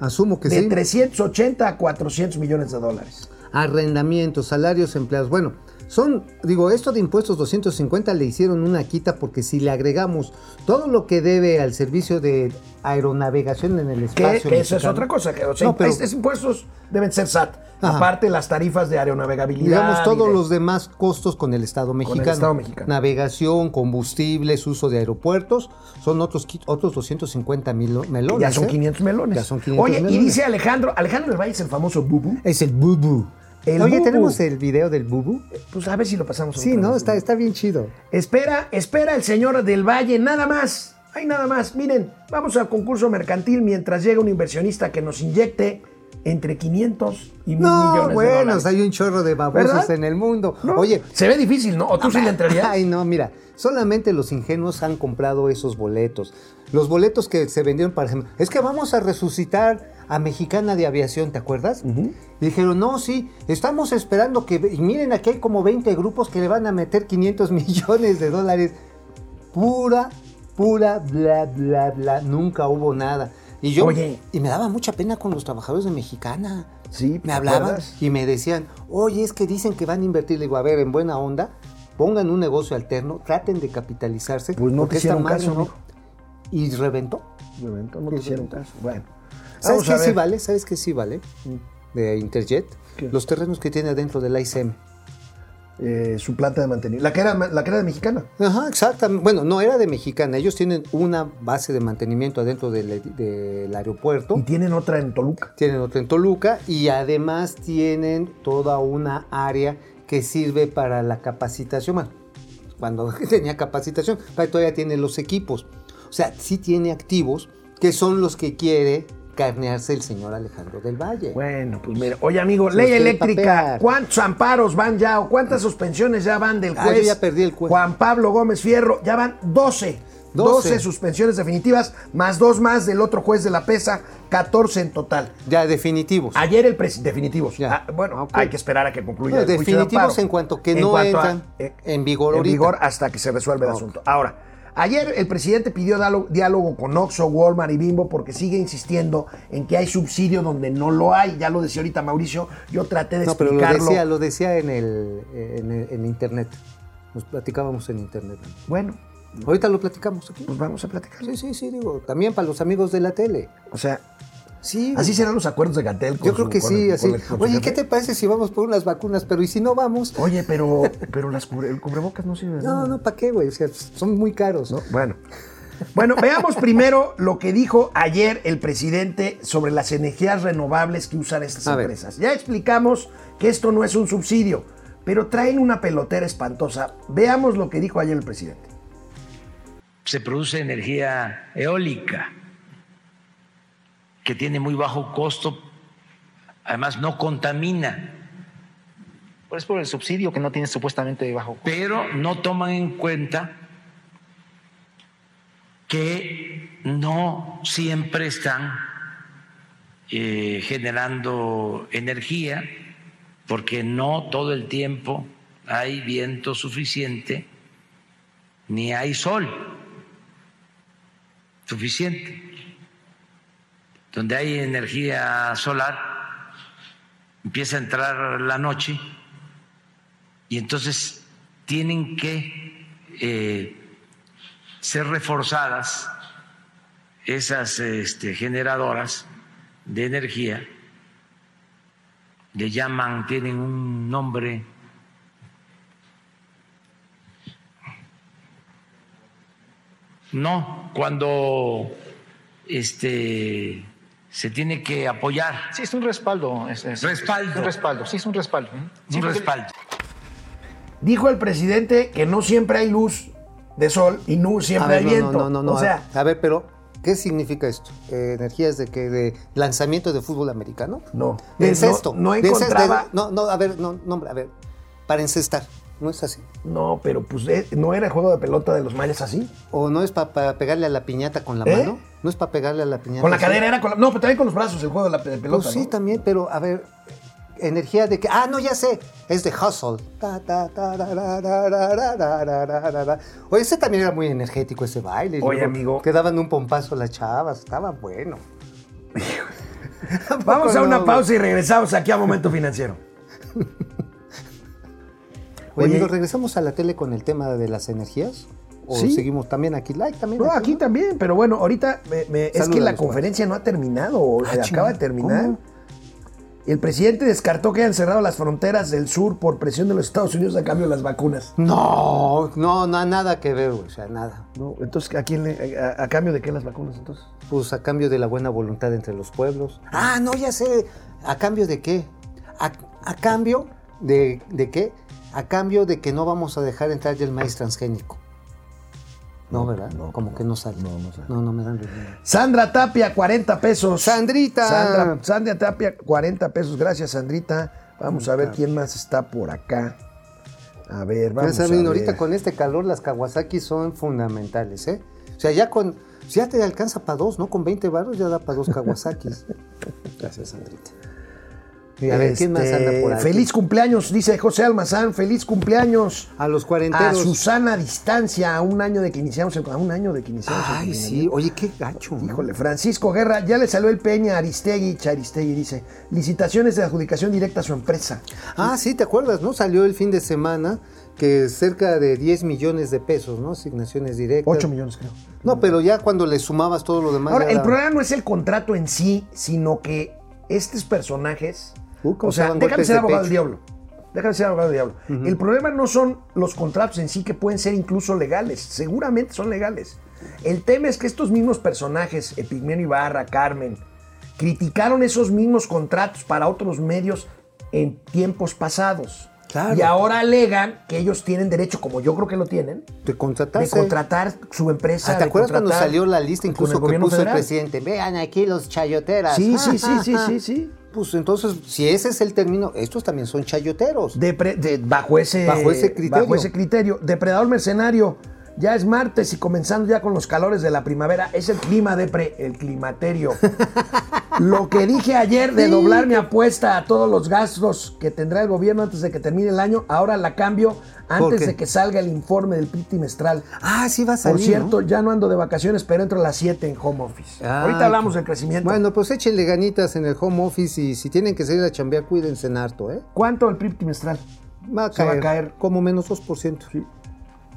Speaker 2: Asumo que
Speaker 1: de
Speaker 2: sí.
Speaker 1: 380 a 400 millones de dólares.
Speaker 2: arrendamientos, salarios, empleados. Bueno, son, digo, esto de impuestos 250 le hicieron una quita porque si le agregamos todo lo que debe al servicio de aeronavegación en el
Speaker 1: Que
Speaker 2: espacio.
Speaker 1: eso es otra cosa. Que, o sea,
Speaker 2: No, pero-
Speaker 1: estos impuestos deben ser SAT.
Speaker 2: Ajá.
Speaker 1: Aparte, las tarifas de aeronavegabilidad.
Speaker 2: Digamos, todos
Speaker 1: de-
Speaker 2: los demás costos con el Estado mexicano.
Speaker 1: Estado mexicano.
Speaker 2: Navegación, combustibles, uso de aeropuertos, son otros, otros 250 mil melones.
Speaker 1: Ya son
Speaker 2: ¿eh?
Speaker 1: 500 melones.
Speaker 2: Ya son 500
Speaker 1: Oye, y dice Alejandro, Alejandro del Valle es el famoso bubu.
Speaker 2: Es el bubu.
Speaker 1: El
Speaker 2: Oye,
Speaker 1: bubu.
Speaker 2: ¿tenemos el video del bubu?
Speaker 1: Pues a ver si lo pasamos.
Speaker 2: Sí, ¿no?
Speaker 1: vez.
Speaker 2: Está, está bien chido.
Speaker 1: Espera, espera el señor del Valle, nada más. Hay nada más. Miren, vamos al concurso mercantil mientras llega un inversionista que nos inyecte entre 500 y mil
Speaker 2: No,
Speaker 1: millones de
Speaker 2: bueno,
Speaker 1: dólares.
Speaker 2: hay un chorro de babosos
Speaker 1: ¿Verdad?
Speaker 2: en el mundo.
Speaker 1: ¿No?
Speaker 2: Oye,
Speaker 1: se ve difícil, ¿no? ¿O tú sí le entrarías?
Speaker 2: Ay, no, mira, solamente los ingenuos han comprado esos boletos. Los boletos que se vendieron, ejemplo, es que vamos a resucitar a Mexicana de Aviación, ¿te acuerdas? Dijeron, no, sí, estamos esperando que... Y miren, aquí hay como 20 grupos que le van a meter 500 millones de dólares. Pura, pura, bla, bla, bla. Nunca hubo nada. Y yo...
Speaker 1: Oye.
Speaker 2: Y me daba mucha pena con los trabajadores de Mexicana.
Speaker 1: Sí,
Speaker 2: Me
Speaker 1: ¿te
Speaker 2: hablaban y me decían, oye, es que dicen que van a invertir. Le digo, a ver, en buena onda, pongan un negocio alterno, traten de capitalizarse.
Speaker 1: Pues no te hicieron caso,
Speaker 2: no-. Y reventó.
Speaker 1: Momento, no te hicieron caso. Bueno.
Speaker 2: ¿Sabes qué sí vale? ¿Sabes qué sí vale? De Interjet.
Speaker 1: ¿Qué?
Speaker 2: Los terrenos que tiene adentro del ICM.
Speaker 1: Eh, su planta de mantenimiento. La que era, la que era de mexicana.
Speaker 2: Ajá, exactamente. Bueno, no era de Mexicana. Ellos tienen una base de mantenimiento adentro del, del aeropuerto.
Speaker 1: Y tienen otra en Toluca.
Speaker 2: Tienen otra en Toluca y además tienen toda una área que sirve para la capacitación. Bueno, cuando tenía capacitación, todavía tiene los equipos. O sea, sí tiene activos que son los que quiere carnearse el señor Alejandro del Valle.
Speaker 1: Bueno, pues mira. Oye, amigo, ley eléctrica. ¿Cuántos amparos van ya o cuántas suspensiones ya van del
Speaker 2: Ah,
Speaker 1: juez?
Speaker 2: yo ya perdí el cuento.
Speaker 1: Juan Pablo Gómez Fierro. Ya van 12. 12.
Speaker 2: 12
Speaker 1: suspensiones definitivas, más dos más del otro juez de la PESA, 14 en total.
Speaker 2: Ya definitivos.
Speaker 1: Ayer el presidente, definitivos.
Speaker 2: Ya.
Speaker 1: Ah, bueno,
Speaker 2: Ah,
Speaker 1: hay que esperar a que concluya
Speaker 2: Bueno,
Speaker 1: el de
Speaker 2: definitivos en cuanto que no entran en vigor
Speaker 1: En
Speaker 2: ahorita.
Speaker 1: vigor hasta que se resuelva el asunto. Ahora, ayer el presidente pidió diálogo, con Oxxo, Walmart y Bimbo porque sigue insistiendo en que hay subsidio donde no lo hay. Ya lo decía ahorita Mauricio, yo traté de
Speaker 2: No, pero lo
Speaker 1: explicarlo.
Speaker 2: decía, lo decía en el, en, el- en internet. Nos platicábamos en internet.
Speaker 1: Bueno,
Speaker 2: Ahorita lo platicamos aquí.
Speaker 1: Pues vamos a platicar.
Speaker 2: Sí, sí, sí, digo, también para los amigos de la tele.
Speaker 1: O sea,
Speaker 2: Sí.
Speaker 1: así serán los acuerdos de Gatel.
Speaker 2: Yo creo
Speaker 1: su-
Speaker 2: que sí,
Speaker 1: el-
Speaker 2: así.
Speaker 1: su
Speaker 2: Oye. ¿qué te parece si vamos por unas vacunas? Pero ¿y si no vamos?
Speaker 1: Oye, pero, pero las cubre- el cubrebocas no sirve.
Speaker 2: No, no, ¿para qué, güey? O sea, son muy caros.
Speaker 1: ¿no? Bueno. Bueno, veamos primero lo que dijo ayer el presidente sobre las energías renovables que usan estas
Speaker 2: A ver.
Speaker 1: empresas. Ya explicamos que esto no es un subsidio, pero traen una pelotera espantosa. Veamos lo que dijo ayer el presidente.
Speaker 7: se produce energía eólica que tiene muy bajo costo, además no contamina,
Speaker 8: Pues por el subsidio que no tiene supuestamente bajo costo.
Speaker 7: pero no toman en cuenta que no siempre están eh, generando energía, porque no todo el tiempo hay viento suficiente ni hay sol suficiente. Donde hay energía solar, empieza a entrar la noche y entonces tienen que eh, ser reforzadas esas este, generadoras de energía. Le llaman, tienen un nombre. No, cuando este se tiene que apoyar
Speaker 8: Sí, es un respaldo. Es, es-
Speaker 7: Respaldo.
Speaker 8: es un respaldo, sí, es un respaldo. ¿eh? Sí,
Speaker 7: un respaldo.
Speaker 1: Dijo el presidente que no siempre hay luz de sol y no siempre
Speaker 2: ver,
Speaker 1: hay
Speaker 2: no,
Speaker 1: viento.
Speaker 2: no, no, no,
Speaker 1: o sea,
Speaker 2: a ver, pero ¿qué significa esto? Eh, ¿Energías de que de lanzamiento de fútbol americano?
Speaker 1: No.
Speaker 2: De
Speaker 1: Eh,
Speaker 2: incesto.
Speaker 1: no- no encontraba-
Speaker 2: de- no, no, a ver, no, no, a ver. Para encestar, ¿no es así?
Speaker 1: no, pero pues eh, no era el juego de pelota de los mayas así.
Speaker 2: ¿O no es para pegarle a la piñata con la
Speaker 1: ¿Eh?
Speaker 2: mano? No es para pegarle a la piñata.
Speaker 1: Con la cadera era con la... No, pero también con los brazos el juego de la pelota.
Speaker 2: Pues sí,
Speaker 1: ¿no?
Speaker 2: también, pero a ver, energía de que, ah, no, ya sé, es de Hustle. O ese también era muy energético, ese baile.
Speaker 1: Oye, amigo.
Speaker 2: Que daban un pompazo las chavas, estaba bueno.
Speaker 1: Vamos a una
Speaker 2: no,
Speaker 1: pausa y regresamos aquí a Momento Financiero.
Speaker 2: Oye,
Speaker 1: Oye,
Speaker 2: amigo, regresamos a la tele con el tema de las energías. ¿O
Speaker 1: Sí.
Speaker 2: seguimos también aquí? Like también.
Speaker 1: No, aquí también, pero bueno, ahorita me- me- es que la conferencia no ha terminado,
Speaker 2: Ah,
Speaker 1: acaba
Speaker 2: chinga,
Speaker 1: de terminar.
Speaker 2: ¿cómo?
Speaker 1: El presidente descartó que hayan cerrado las fronteras del sur por presión de los Estados Unidos a cambio de las vacunas.
Speaker 2: No, no, no, nada que ver. O sea, nada.
Speaker 1: No, entonces, ¿a, quién le- a, a cambio de qué las vacunas entonces?
Speaker 2: Pues a cambio de la buena voluntad entre los pueblos. Ah, no, ya sé. ¿A cambio de qué? ¿A, a cambio de, de qué? A cambio de que no vamos a dejar entrar ya el maíz transgénico. No, ¿verdad?
Speaker 1: no,
Speaker 2: Como
Speaker 1: no.
Speaker 2: que no sale.
Speaker 1: No, no sale.
Speaker 2: No, no me dan.
Speaker 1: Sandra Tapia, 40 pesos.
Speaker 2: Sandrita.
Speaker 1: Sandra, Sandra Tapia, 40 pesos. Gracias, Sandrita. Vamos a ver quién más está por acá. A ver, vamos
Speaker 2: Ya
Speaker 1: a ver.
Speaker 2: ahorita con este calor las Kawasaki son fundamentales, ¿eh? O sea, ya con... si Ya te alcanza para dos, ¿no? Con 20 baros ya da para dos Kawasakis. Gracias, Sandrita. Y a ver, ¿quién más anda por aquí?
Speaker 1: Feliz cumpleaños, dice José Almazán. Feliz cumpleaños.
Speaker 2: A los
Speaker 1: A
Speaker 2: cuarenteros.
Speaker 1: Susana a distancia, a un año de que iniciamos el, a un año de que iniciamos el
Speaker 2: Ay, sí. Oye, qué gacho.
Speaker 1: Híjole, Francisco Guerra, ya le salió el Peña a Aristegui, Charistegui dice, licitaciones de adjudicación directa a su empresa.
Speaker 2: Ah, sí, ¿te acuerdas, no? Salió el fin de semana que cerca de 10 millones de pesos, ¿no? Asignaciones directas.
Speaker 1: 8 millones creo.
Speaker 2: No, pero ya cuando le sumabas todo lo demás.
Speaker 1: Ahora, el
Speaker 2: era-
Speaker 1: problema no es el contrato en sí, sino que estos personajes,
Speaker 2: Uh,
Speaker 1: o sea, déjame ser abogado del diablo. Déjame ser abogado del diablo. El problema no son los contratos en sí que pueden ser incluso legales. Seguramente son legales. El tema es que estos mismos personajes, Epigmenio Ibarra, Carmen, criticaron esos mismos contratos para otros medios en tiempos pasados.
Speaker 2: Claro.
Speaker 1: Y ahora alegan que ellos tienen derecho, como yo creo que lo tienen, de
Speaker 2: contrataste.
Speaker 1: contratar su empresa.
Speaker 2: Ah, ¿Te
Speaker 1: de
Speaker 2: acuerdas cuando
Speaker 1: contratar
Speaker 2: salió la lista incluso que puso
Speaker 1: federal?
Speaker 2: el presidente? Vean aquí los chayoteras.
Speaker 1: Sí,
Speaker 2: Ja,
Speaker 1: sí, sí,
Speaker 2: ja,
Speaker 1: sí, sí, sí.
Speaker 2: Pues entonces, si ese es el término, estos también son chayoteros.
Speaker 1: De pre- de- bajo, ese,
Speaker 2: Bajo ese criterio.
Speaker 1: bajo ese criterio. Depredador mercenario. Ya es martes y comenzando ya con los calores de la primavera. Es el clima depre, el climaterio. Lo que dije ayer de doblar mi apuesta a todos los gastos que tendrá el gobierno antes de que termine el año, ahora la cambio antes de que salga el informe del PIB trimestral.
Speaker 2: Ah, sí va a salir.
Speaker 1: Por cierto,
Speaker 2: ¿no?
Speaker 1: ya no ando de vacaciones, pero entro a las 7 en home office.
Speaker 2: Ah,
Speaker 1: Ahorita hablamos del crecimiento.
Speaker 2: Bueno, pues échenle ganitas en el home office y si tienen que salir a chambear, cuídense en harto, ¿eh?
Speaker 1: ¿Cuánto el PIB trimestral?
Speaker 2: Va a
Speaker 1: Se va a
Speaker 2: caer,
Speaker 1: caer.
Speaker 2: como menos 2%.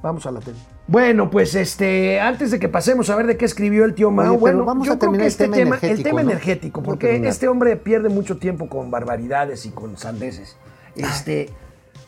Speaker 1: Vamos a la tele. Bueno, pues este, antes de que pasemos a ver de qué escribió el tío Mao,
Speaker 2: Oye,
Speaker 1: bueno,
Speaker 2: vamos
Speaker 1: yo
Speaker 2: a
Speaker 1: creo
Speaker 2: terminar
Speaker 1: que este
Speaker 2: tema
Speaker 1: el tema
Speaker 2: ¿no?
Speaker 1: energético, porque este hombre pierde mucho tiempo con barbaridades y con sandeces. Este,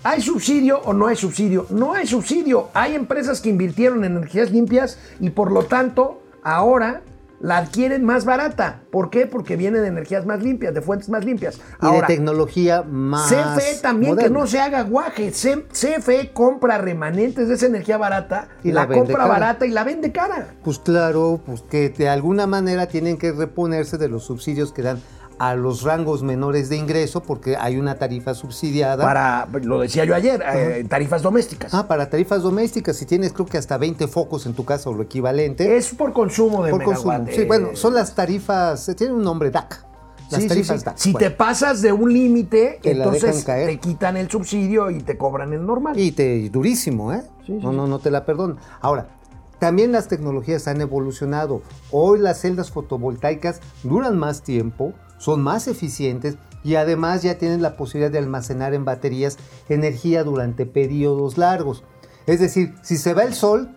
Speaker 1: ¿hay subsidio o no hay subsidio? No hay subsidio. Hay empresas que invirtieron en energías limpias y por lo tanto ahora la adquieren más barata. ¿Por qué? Porque viene de energías más limpias, de fuentes más limpias.
Speaker 2: Y
Speaker 1: Ahora,
Speaker 2: de tecnología más.
Speaker 1: CFE también
Speaker 2: moderna.
Speaker 1: que no se haga guaje. CFE compra remanentes de esa energía barata
Speaker 2: Y
Speaker 1: la, compra
Speaker 2: cara.
Speaker 1: barata y la vende cara.
Speaker 2: Pues claro, pues que de alguna manera tienen que reponerse de los subsidios que dan a los rangos menores de ingreso porque hay una tarifa subsidiada.
Speaker 1: Para, lo decía yo ayer, eh, tarifas domésticas.
Speaker 2: Ah, para tarifas domésticas, si tienes creo que hasta 20 focos en tu casa o lo equivalente.
Speaker 1: Es por consumo de
Speaker 2: por
Speaker 1: megawatt,
Speaker 2: consumo.
Speaker 1: eh.
Speaker 2: Sí, bueno, son las tarifas, eh, tienen un nombre DAC. Las
Speaker 1: Sí,
Speaker 2: tarifas
Speaker 1: sí.
Speaker 2: DAC.
Speaker 1: Si
Speaker 2: Bueno.
Speaker 1: te pasas de un límite, entonces te quitan el subsidio y te cobran el normal.
Speaker 2: Y te durísimo, ¿eh? no, no, no te la perdono. Ahora, también las tecnologías han evolucionado. Hoy las celdas fotovoltaicas duran más tiempo, son más eficientes y además ya tienen la posibilidad de almacenar en baterías energía durante periodos largos. Es decir, si se va el sol,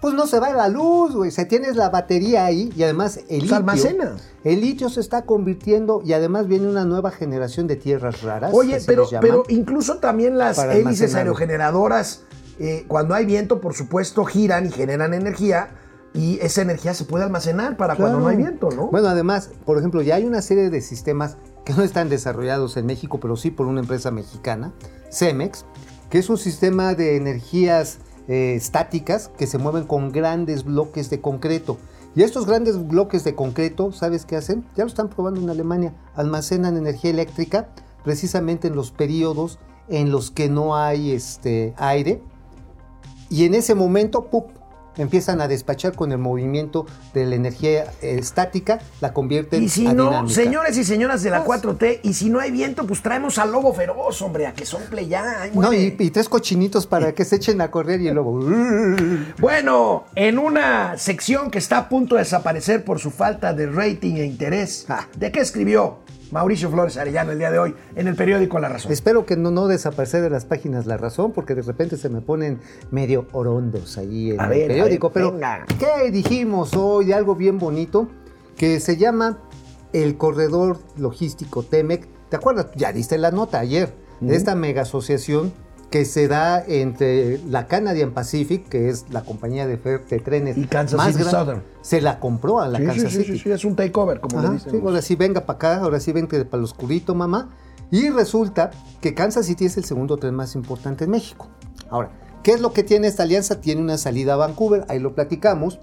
Speaker 2: pues no se va la luz, güey. O sea, tienes la batería ahí y además el
Speaker 1: Se
Speaker 2: litio.
Speaker 1: almacena.
Speaker 2: El litio se está convirtiendo y además viene una nueva generación de tierras raras.
Speaker 1: Oye,
Speaker 2: se
Speaker 1: pero, incluso también las hélices aerogeneradoras, eh, cuando hay viento, por supuesto, giran y generan energía. Y esa energía se puede almacenar para cuando no hay viento, ¿no?
Speaker 2: Bueno, además, por ejemplo, ya hay una serie de sistemas que no están desarrollados en México, pero sí por una empresa mexicana, Cemex, que es un sistema de energías eh, estáticas que se mueven con grandes bloques de concreto. Y estos grandes bloques de concreto, ¿sabes qué hacen? Ya lo están probando en Alemania. Almacenan energía eléctrica precisamente en los periodos en los que no hay este, aire. Y en ese momento, ¡pup! Empiezan a despachar con el movimiento de la energía eh, estática, la convierten
Speaker 1: Y si
Speaker 2: a
Speaker 1: no,
Speaker 2: dinámica.
Speaker 1: señores y señoras de la
Speaker 2: Pues-
Speaker 1: 4T, y si no hay viento, pues traemos al lobo feroz, hombre, a que sople ya. ay,
Speaker 2: No, y, y tres cochinitos para que se echen a correr y luego...
Speaker 1: Bueno, en una sección que está a punto de desaparecer por su falta de rating e interés,
Speaker 2: Ah.
Speaker 1: ¿de qué escribió Mauricio Flores Arellano el día de hoy en el periódico La Razón?
Speaker 2: Espero que no, no desaparecer de las páginas La Razón, porque de repente se me ponen medio orondos ahí en
Speaker 1: A
Speaker 2: el
Speaker 1: ver,
Speaker 2: periódico.
Speaker 1: ver,
Speaker 2: Pero,
Speaker 1: venga.
Speaker 2: ¿qué dijimos hoy? de Algo bien bonito, que se llama el Corredor Logístico Temec. ¿Te acuerdas? Ya diste la nota ayer, de esta mega asociación que se da entre la Canadian Pacific, que es la compañía de, de trenes
Speaker 1: Y Kansas
Speaker 2: más
Speaker 1: City Southern.
Speaker 2: se la compró a la
Speaker 1: Sí, sí,
Speaker 2: Kansas
Speaker 1: sí,
Speaker 2: City.
Speaker 1: sí, sí, es un takeover, como
Speaker 2: Ajá,
Speaker 1: le dicen.
Speaker 2: ahora sí venga para acá, ahora sí vente para lo oscurito, mamá. Y resulta que Kansas City es el segundo tren más importante en México. Ahora, ¿qué es lo que tiene esta alianza? Tiene una salida a Vancouver, ahí lo platicamos.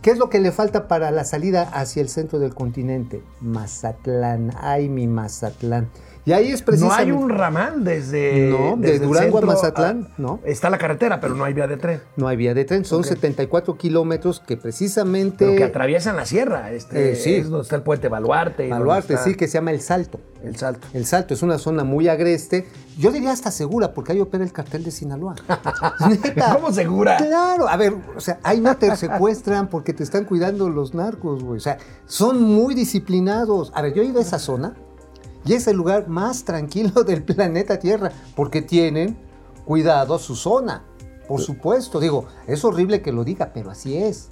Speaker 2: ¿Qué es lo que le falta para la salida hacia el centro del continente? Mazatlán, ay mi Mazatlán. Y ahí es
Speaker 1: No
Speaker 2: precisamente...
Speaker 1: hay un ramal desde.
Speaker 2: No, de
Speaker 1: desde el
Speaker 2: Durango a Mazatlán, no.
Speaker 1: Está la carretera, pero no hay vía de tren.
Speaker 2: No hay vía de tren, son
Speaker 1: Ok.
Speaker 2: 74 kilómetros que precisamente...
Speaker 1: Pero que atraviesan la sierra. Este,
Speaker 2: Eh, sí.
Speaker 1: Es donde está el puente Baluarte.
Speaker 2: Baluarte,
Speaker 1: está
Speaker 2: sí, que se llama El Salto.
Speaker 1: El salto.
Speaker 2: El Salto es una zona muy agreste. Yo diría hasta segura, porque ahí opera el cartel de Sinaloa. Neta.
Speaker 1: ¿Cómo segura?
Speaker 2: Claro, a ver, o sea, ahí no te secuestran porque te están cuidando los narcos, güey. O sea, son muy disciplinados. A ver, yo he ido a esa zona y es el lugar más tranquilo del planeta Tierra, porque tienen cuidado su zona. Por supuesto, digo, es horrible que lo diga, pero así es.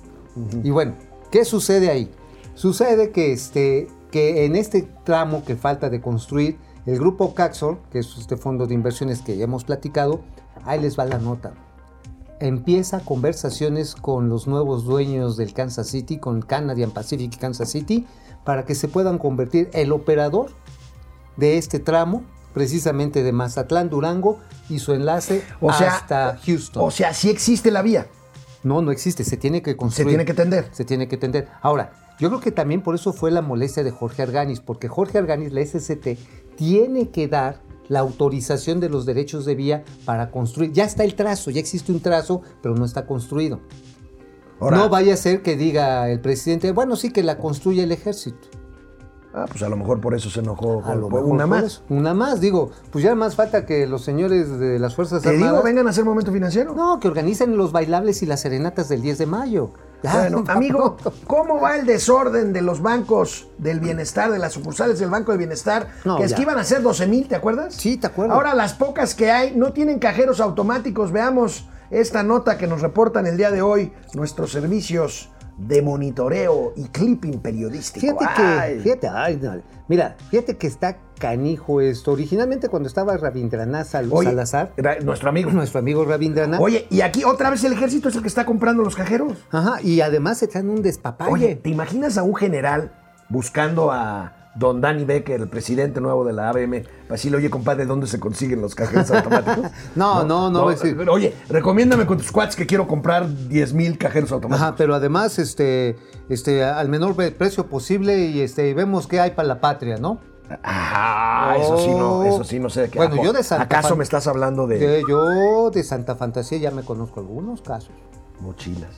Speaker 2: Y bueno, ¿qué sucede ahí? Sucede que, este, que en este tramo que falta de construir, el grupo Caxor, que es este fondo de inversiones que ya hemos platicado, ahí les va la nota. Empieza conversaciones con los nuevos dueños del Kansas City, con Canadian Pacific Kansas City, para que se puedan convertir el operador de este tramo, precisamente de Mazatlán, Durango, y su enlace
Speaker 1: O sea,
Speaker 2: hasta Houston.
Speaker 1: O sea, sí existe la vía.
Speaker 2: No, no existe, se tiene que
Speaker 1: Se
Speaker 2: construir.
Speaker 1: tiene que tender.
Speaker 2: Se tiene que tender. Ahora, yo creo que también por eso fue la molestia de Jorge Arganis, porque Jorge Arganis, la SCT, tiene que dar la autorización de los derechos de vía para construir. Ya está el trazo, ya existe un trazo, pero no está construido.
Speaker 1: Ahora-
Speaker 2: no vaya a ser que diga el presidente, bueno, sí que la construye el ejército.
Speaker 1: Ah, pues a lo mejor por eso se enojó.
Speaker 2: A lo mejor
Speaker 1: una más.
Speaker 2: eso. Una más, digo, pues ya más falta que los señores de las Fuerzas
Speaker 1: Te
Speaker 2: Armadas...
Speaker 1: digo, vengan a hacer momento financiero.
Speaker 2: No, que organicen los bailables y las serenatas del 10 de mayo. Ya,
Speaker 1: Bueno, amigo. ¿cómo va el desorden de los bancos del bienestar, de las sucursales del Banco del Bienestar?
Speaker 2: No,
Speaker 1: que es
Speaker 2: ya.
Speaker 1: que iban a ser 12 mil, ¿te acuerdas?
Speaker 2: Sí, te acuerdo.
Speaker 1: Ahora las pocas que hay no tienen cajeros automáticos. Veamos esta nota que nos reportan el día de hoy nuestros servicios de monitoreo y clipping periodístico.
Speaker 2: Fíjate
Speaker 1: Ay.
Speaker 2: que, fíjate, ay, no, mira, fíjate que está canijo esto. Originalmente cuando estaba Rabindranath Sal-
Speaker 1: Oye,
Speaker 2: Salazar,
Speaker 1: nuestro amigo.
Speaker 2: nuestro amigo Rabindranath,
Speaker 1: Oye, y aquí otra vez el ejército es el que está comprando los cajeros.
Speaker 2: ajá, y además se traen un despapalle.
Speaker 1: Oye, ¿te imaginas a un general buscando a don Danny Becker, el presidente nuevo de la ABM, para decirle, oye, compadre, ¿dónde se consiguen los cajeros automáticos?
Speaker 2: No, no, no, es decir-
Speaker 1: pero, Oye, recomiéndame con tus cuates que quiero comprar 10 mil cajeros automáticos.
Speaker 2: Ajá, pero además, este, este, al menor precio posible y este, vemos qué hay para la patria, ¿no?
Speaker 1: Ah, eso sí no, eso sí no sé de qué.
Speaker 2: Bueno,
Speaker 1: ¿A po-
Speaker 2: yo de Santa
Speaker 1: ¿Acaso
Speaker 2: Fan-
Speaker 1: me estás hablando de,
Speaker 2: De- yo de Santa Fantasía ya me conozco algunos casos.
Speaker 1: mochilas?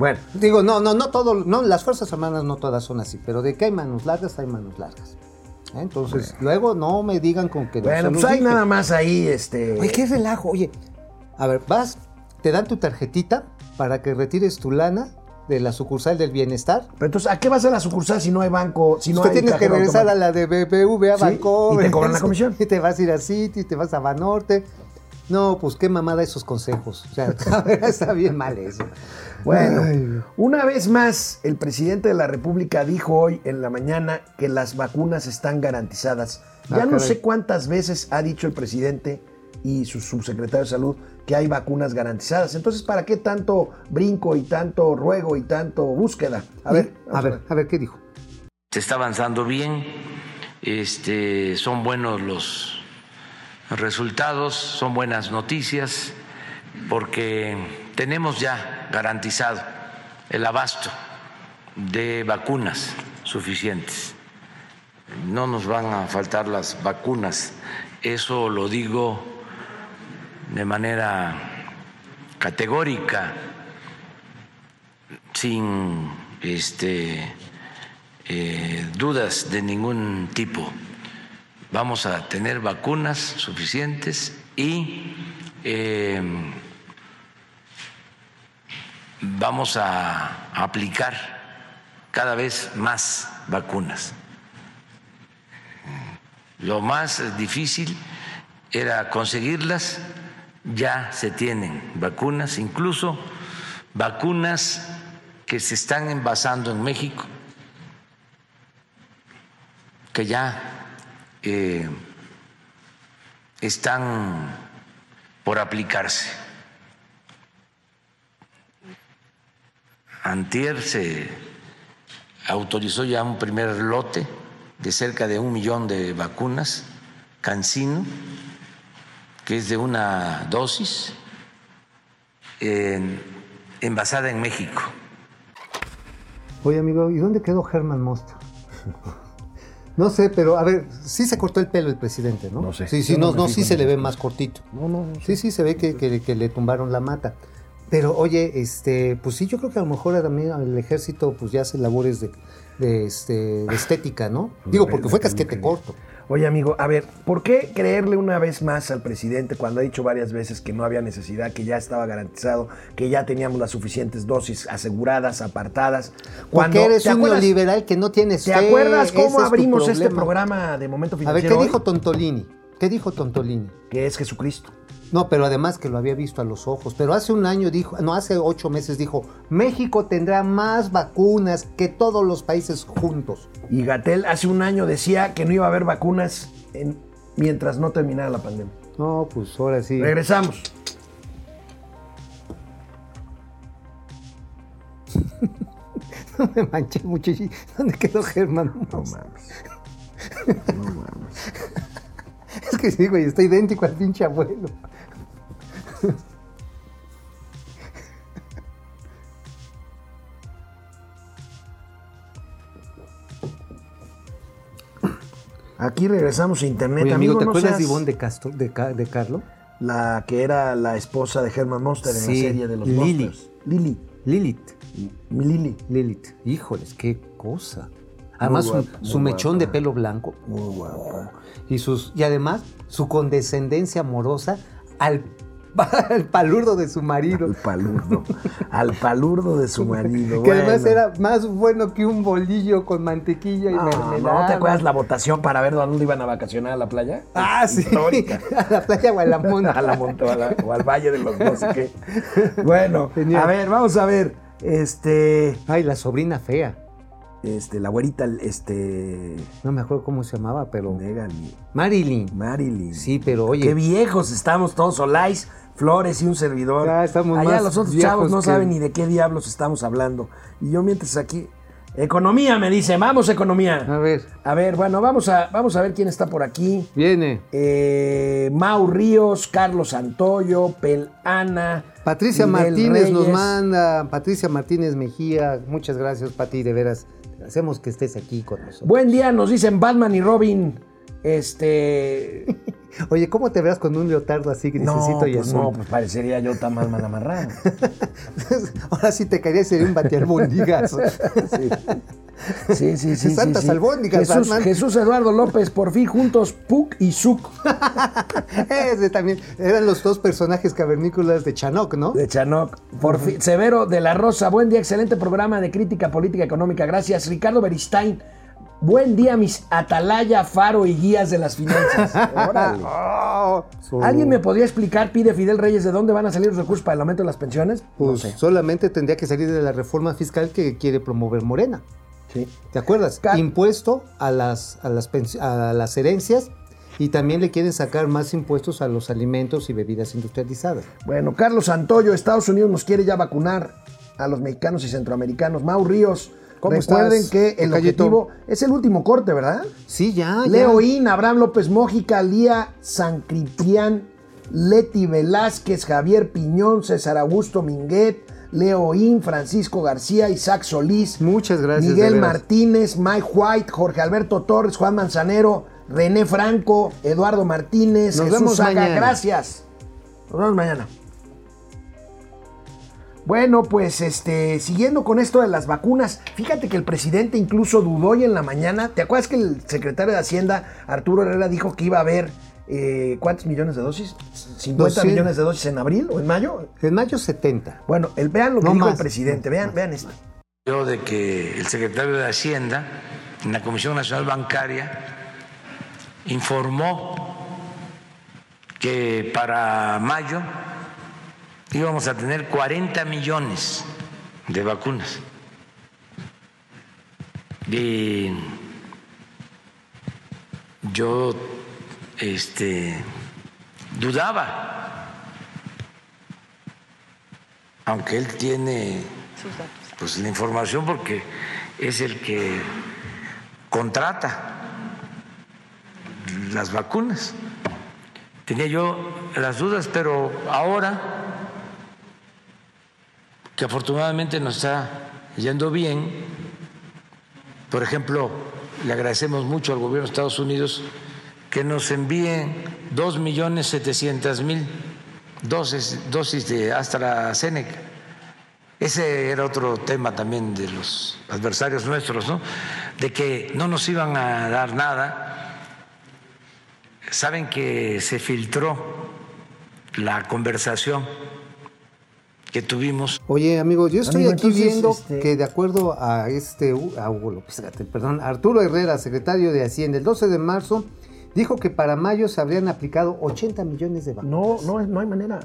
Speaker 1: Bueno,
Speaker 2: Digo, no, no, no todo, no, las Fuerzas Armadas no todas son así, pero de que hay manos largas, hay manos largas. ¿Eh? Entonces, luego no me digan con que no
Speaker 1: bueno, pues hay nada más ahí, este.
Speaker 2: Oye, qué relajo, oye. A ver, vas, te dan tu tarjetita para que retires tu lana de la sucursal del bienestar.
Speaker 1: Pero entonces, ¿a qué vas a la sucursal si no hay banco? Si no
Speaker 2: Usted
Speaker 1: hay
Speaker 2: tienes que regresar a la de BBV a
Speaker 1: Sí,
Speaker 2: Bancomer.
Speaker 1: y te cobran la comisión.
Speaker 2: Y te vas a ir a City, te vas a Banorte. No, pues qué mamada esos consejos. O sea, está bien mal eso.
Speaker 1: Bueno, una vez más, el presidente de la República dijo hoy en la mañana que las vacunas están garantizadas. Ya
Speaker 2: Ah,
Speaker 1: no
Speaker 2: caray.
Speaker 1: sé cuántas veces ha dicho el presidente y su subsecretario de salud que hay vacunas garantizadas. Entonces, ¿para qué tanto brinco y tanto ruego y tanto búsqueda? A ver,
Speaker 2: a ver, a ver, ¿qué dijo?
Speaker 7: Se está avanzando bien, este, son buenos los resultados, son buenas noticias, porque tenemos ya garantizado el abasto de vacunas suficientes. No nos van a faltar las vacunas, eso lo digo de manera categórica, sin este, eh, dudas de ningún tipo. Vamos a tener vacunas suficientes y eh, vamos a aplicar cada vez más vacunas. Lo más difícil era conseguirlas, ya se tienen vacunas, incluso vacunas que se están envasando en México, que ya eh, están por aplicarse. Antier se autorizó ya un primer lote de cerca de un millón de vacunas, Cancino, que es de una dosis, en- envasada en México.
Speaker 2: Oye, amigo, ¿y dónde quedó Herman Mosta? No sé, pero a ver, sí se cortó el pelo el presidente, ¿no?
Speaker 1: No sé.
Speaker 2: Sí, sí,
Speaker 1: no
Speaker 2: no, sí se le ve más cortito.
Speaker 1: No, no, no
Speaker 2: Sí, sí, se ve que, que- que le tumbaron la mata. Pero oye, este, pues sí, yo creo que a lo mejor también el ejército pues ya hace labores de, de, este, de estética, ¿no? Digo, porque fue casquete corto.
Speaker 1: Oye, amigo, a ver, ¿por qué creerle una vez más al presidente cuando ha dicho varias veces que no había necesidad, que ya estaba garantizado, que ya teníamos las suficientes dosis aseguradas, apartadas? Cuando,
Speaker 2: Porque eres
Speaker 1: ¿te
Speaker 2: un neoliberal que no tienes
Speaker 1: ¿Te
Speaker 2: fe,
Speaker 1: acuerdas cómo
Speaker 2: es
Speaker 1: abrimos este programa de Momento
Speaker 2: A ver,
Speaker 1: Financiero?
Speaker 2: ¿qué dijo Tontolini? ¿Qué dijo Tontolini?
Speaker 1: Que es Jesucristo.
Speaker 2: No, pero además que lo había visto a los ojos. Pero hace un año dijo, no, hace ocho meses dijo, México tendrá más vacunas que todos los países juntos.
Speaker 1: Y Gatel hace un año decía que no iba a haber vacunas en- mientras no terminara la pandemia.
Speaker 2: No, pues ahora sí.
Speaker 1: Regresamos.
Speaker 2: No me manché. ¿Dónde quedó Germán?
Speaker 1: No mames.
Speaker 2: Es que sí, güey, está idéntico al pinche abuelo.
Speaker 1: Aquí regresamos a internet.
Speaker 2: Oye, amigo, ¿te
Speaker 1: no
Speaker 2: acuerdas de
Speaker 1: seas
Speaker 2: Ivonne de, Castro, de, Ca- de Carlo?
Speaker 1: La que era la esposa de Herman Monster en la serie de los
Speaker 2: Lily.
Speaker 1: Monsters. Lily.
Speaker 2: Lilith.
Speaker 1: Mi Lily.
Speaker 2: Lilith. Híjoles, qué cosa. Además, su,
Speaker 1: guapa,
Speaker 2: su
Speaker 1: muy
Speaker 2: mechón
Speaker 1: guapa.
Speaker 2: de pelo blanco.
Speaker 1: Muy guapa.
Speaker 2: Y, sus, y además, su condescendencia amorosa al al palurdo de su marido.
Speaker 1: Al palurdo. al palurdo de su marido.
Speaker 2: Que además era más bueno que un bolillo con mantequilla y
Speaker 1: No,
Speaker 2: mermelada.
Speaker 1: ¿No te acuerdas la votación para ver dónde iban a vacacionar a la playa?
Speaker 2: Ah, sí.
Speaker 1: Histórica.
Speaker 2: A la playa o a la monta.
Speaker 1: a la monta o, a la- o al valle de los no sé qué. Bueno,
Speaker 2: Genial.
Speaker 1: a ver, vamos a ver. Este.
Speaker 2: Ay, la sobrina fea.
Speaker 1: Este, la güerita, este.
Speaker 2: No me acuerdo cómo se llamaba, pero.
Speaker 1: Megan.
Speaker 2: Marilyn.
Speaker 1: Marilyn.
Speaker 2: Sí, pero oye.
Speaker 1: Qué viejos estamos todos, Solais, Flores y un servidor.
Speaker 2: Ya estamos
Speaker 1: Allá
Speaker 2: más
Speaker 1: los otros chavos no
Speaker 2: que-
Speaker 1: saben ni de qué diablos estamos hablando. Y yo mientras aquí. Economía, me dice. Vamos, economía.
Speaker 2: A ver,
Speaker 1: A ver, bueno, vamos a, vamos a ver quién está por aquí.
Speaker 2: viene.
Speaker 1: Eh, Mau Ríos, Carlos Santoyo, Pel Ana.
Speaker 2: Patricia
Speaker 1: Miguel
Speaker 2: Martínez nos manda. Patricia Martínez Mejía. Muchas gracias, Pati, de veras. Hacemos que estés aquí con nosotros.
Speaker 1: Buen día, nos dicen Batman y Robin. Este.
Speaker 2: Oye, ¿cómo te verás con un leotardo así
Speaker 1: No,
Speaker 2: grisecito y
Speaker 1: pues
Speaker 2: azul?
Speaker 1: no, pues parecería yo tan mal amarrado.
Speaker 2: Ahora sí te caería sería un batearbondigas.
Speaker 1: Sí, sí, sí.
Speaker 2: Santas
Speaker 1: sí, sí.
Speaker 2: albóndigas,
Speaker 1: Jesús,
Speaker 2: Batman.
Speaker 1: Jesús Eduardo López, por fin juntos, Puck y Zuc
Speaker 2: Ese también. Eran los dos personajes cavernícolas de Chanoc, ¿no?
Speaker 1: de Chanoc. Por fin, Severo de la Rosa, buen día, excelente programa de crítica política económica. Gracias. Ricardo Beristain, buen día, mis atalaya, faro y guías de las finanzas. Órale.
Speaker 2: Oh,
Speaker 1: ¿Alguien me podría explicar, pide Fidel Reyes, de dónde van a salir los recursos para el aumento de las pensiones?
Speaker 2: Pues
Speaker 1: no sé.
Speaker 2: solamente tendría que salir de la reforma fiscal que quiere promover Morena.
Speaker 1: Sí.
Speaker 2: ¿Te acuerdas? Impuesto a las, a, las a las herencias y también le quieren sacar más impuestos a los alimentos y bebidas industrializadas.
Speaker 1: Bueno, Carlos Santoyo, Estados Unidos nos quiere ya vacunar a los mexicanos y centroamericanos. Mau Ríos,
Speaker 2: ¿Cómo
Speaker 1: recuerden
Speaker 2: estás,
Speaker 1: que el objetivo es el último corte, ¿verdad?
Speaker 2: Sí, ya. ya.
Speaker 1: Leo In, Abraham López Mójica, Lía Sancritián, Leti Velázquez, Javier Piñón, César Augusto Minguet, Leo In, Francisco García, Isaac Solís,
Speaker 2: Muchas gracias,
Speaker 1: Miguel. Martínez, Mike White, Jorge Alberto Torres, Juan Manzanero, René Franco, Eduardo Martínez,
Speaker 2: Nos
Speaker 1: Jesús
Speaker 2: vemos
Speaker 1: Saga,
Speaker 2: mañana.
Speaker 1: gracias. Nos vemos mañana. Bueno, pues este, siguiendo con esto de las vacunas, fíjate que el presidente incluso dudó hoy en la mañana. ¿Te acuerdas que el secretario de Hacienda, Arturo Herrera, dijo que iba a haber eh, cuántos millones de dosis? ¿50
Speaker 2: 200.
Speaker 1: millones de dosis en abril o en mayo?
Speaker 2: En mayo 70.
Speaker 1: Bueno, el, vean lo que
Speaker 2: No
Speaker 1: dijo
Speaker 2: más.
Speaker 1: el presidente, vean, vean esto.
Speaker 7: Yo de que el secretario de Hacienda en la Comisión Nacional Bancaria informó que para mayo íbamos a tener 40 millones de vacunas. Y yo este, dudaba, aunque él tiene pues la información porque es el que contrata las vacunas. Tenía yo las dudas, pero ahora que afortunadamente nos está yendo bien, por ejemplo, le agradecemos mucho al gobierno de Estados Unidos que nos envíen 2.700.000 dosis, dosis de AstraZeneca. Ese era otro tema también de los adversarios nuestros, ¿no? De que no nos iban a dar nada. Saben que se filtró la conversación que tuvimos.
Speaker 2: Oye, amigos, yo estoy
Speaker 1: Amigo,
Speaker 2: aquí
Speaker 1: entonces,
Speaker 2: viendo
Speaker 1: este-
Speaker 2: que de acuerdo a este a Hugo López Gatell, perdón, Arturo Herrera, secretario de Hacienda, el 12 de marzo dijo que para mayo se habrían aplicado 80 millones de vacunas.
Speaker 1: No, no, no hay manera.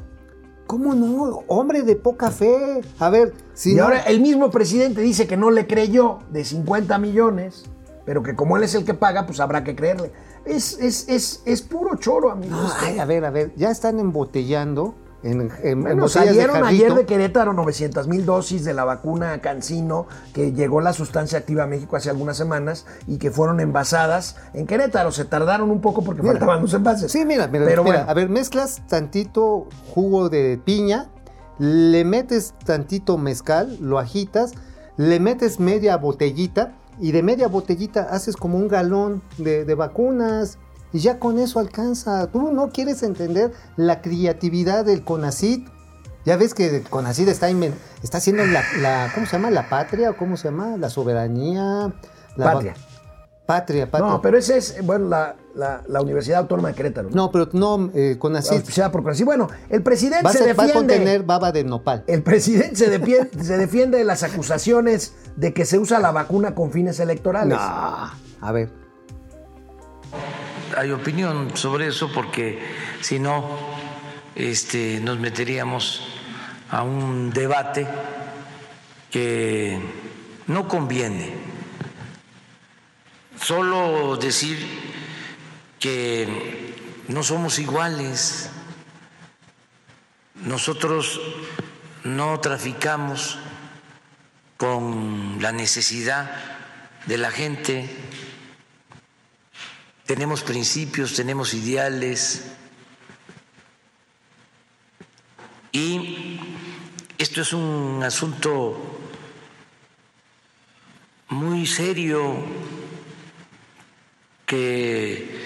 Speaker 2: ¿Cómo no? Hombre de poca fe. A ver, si
Speaker 1: y
Speaker 2: no-
Speaker 1: ahora el mismo presidente dice que no le creyó de 50 millones, pero que como él es el que paga, pues habrá que creerle. Es, es, es, es puro choro, amigos.
Speaker 2: No, ay, a ver, a ver, ya están embotellando en, en- en
Speaker 1: Bueno,
Speaker 2: botellas
Speaker 1: salieron
Speaker 2: de
Speaker 1: ayer de Querétaro 900 mil dosis de la vacuna Cancino, que llegó la sustancia activa a México hace algunas semanas y que fueron envasadas en Querétaro. Se tardaron un poco porque
Speaker 2: Mira.
Speaker 1: faltaban los envases.
Speaker 2: Sí, mira, mira,
Speaker 1: Pero
Speaker 2: mira,
Speaker 1: bueno.
Speaker 2: a ver, mezclas tantito jugo de piña, le metes tantito mezcal, lo agitas, le metes media botellita y de media botellita haces como un galón de, de vacunas y ya con eso alcanza. Tú no quieres entender la creatividad del CONACID. Ya ves que el CONACID está, está haciendo la, la- ¿cómo se llama? La patria, o ¿cómo se llama? La soberanía. La
Speaker 1: Patria.
Speaker 2: Patria, patria.
Speaker 1: No, pero ese es, bueno, la, la- la Universidad Autónoma de Querétaro.
Speaker 2: No, pero no eh, con así.
Speaker 1: Auspiciada por Conacyt. Bueno, el presidente
Speaker 2: Va a,
Speaker 1: se
Speaker 2: ser- va a
Speaker 1: defiende.
Speaker 2: contener baba de nopal.
Speaker 1: El presidente se defiende, se defiende de las acusaciones de que se usa la vacuna con fines electorales.
Speaker 2: No. A ver.
Speaker 7: Hay opinión sobre eso porque si no, este, nos meteríamos a un debate que no conviene. Solo decir que no somos iguales. Nosotros no traficamos con la necesidad de la gente tenemos principios, tenemos ideales y esto es un asunto muy serio que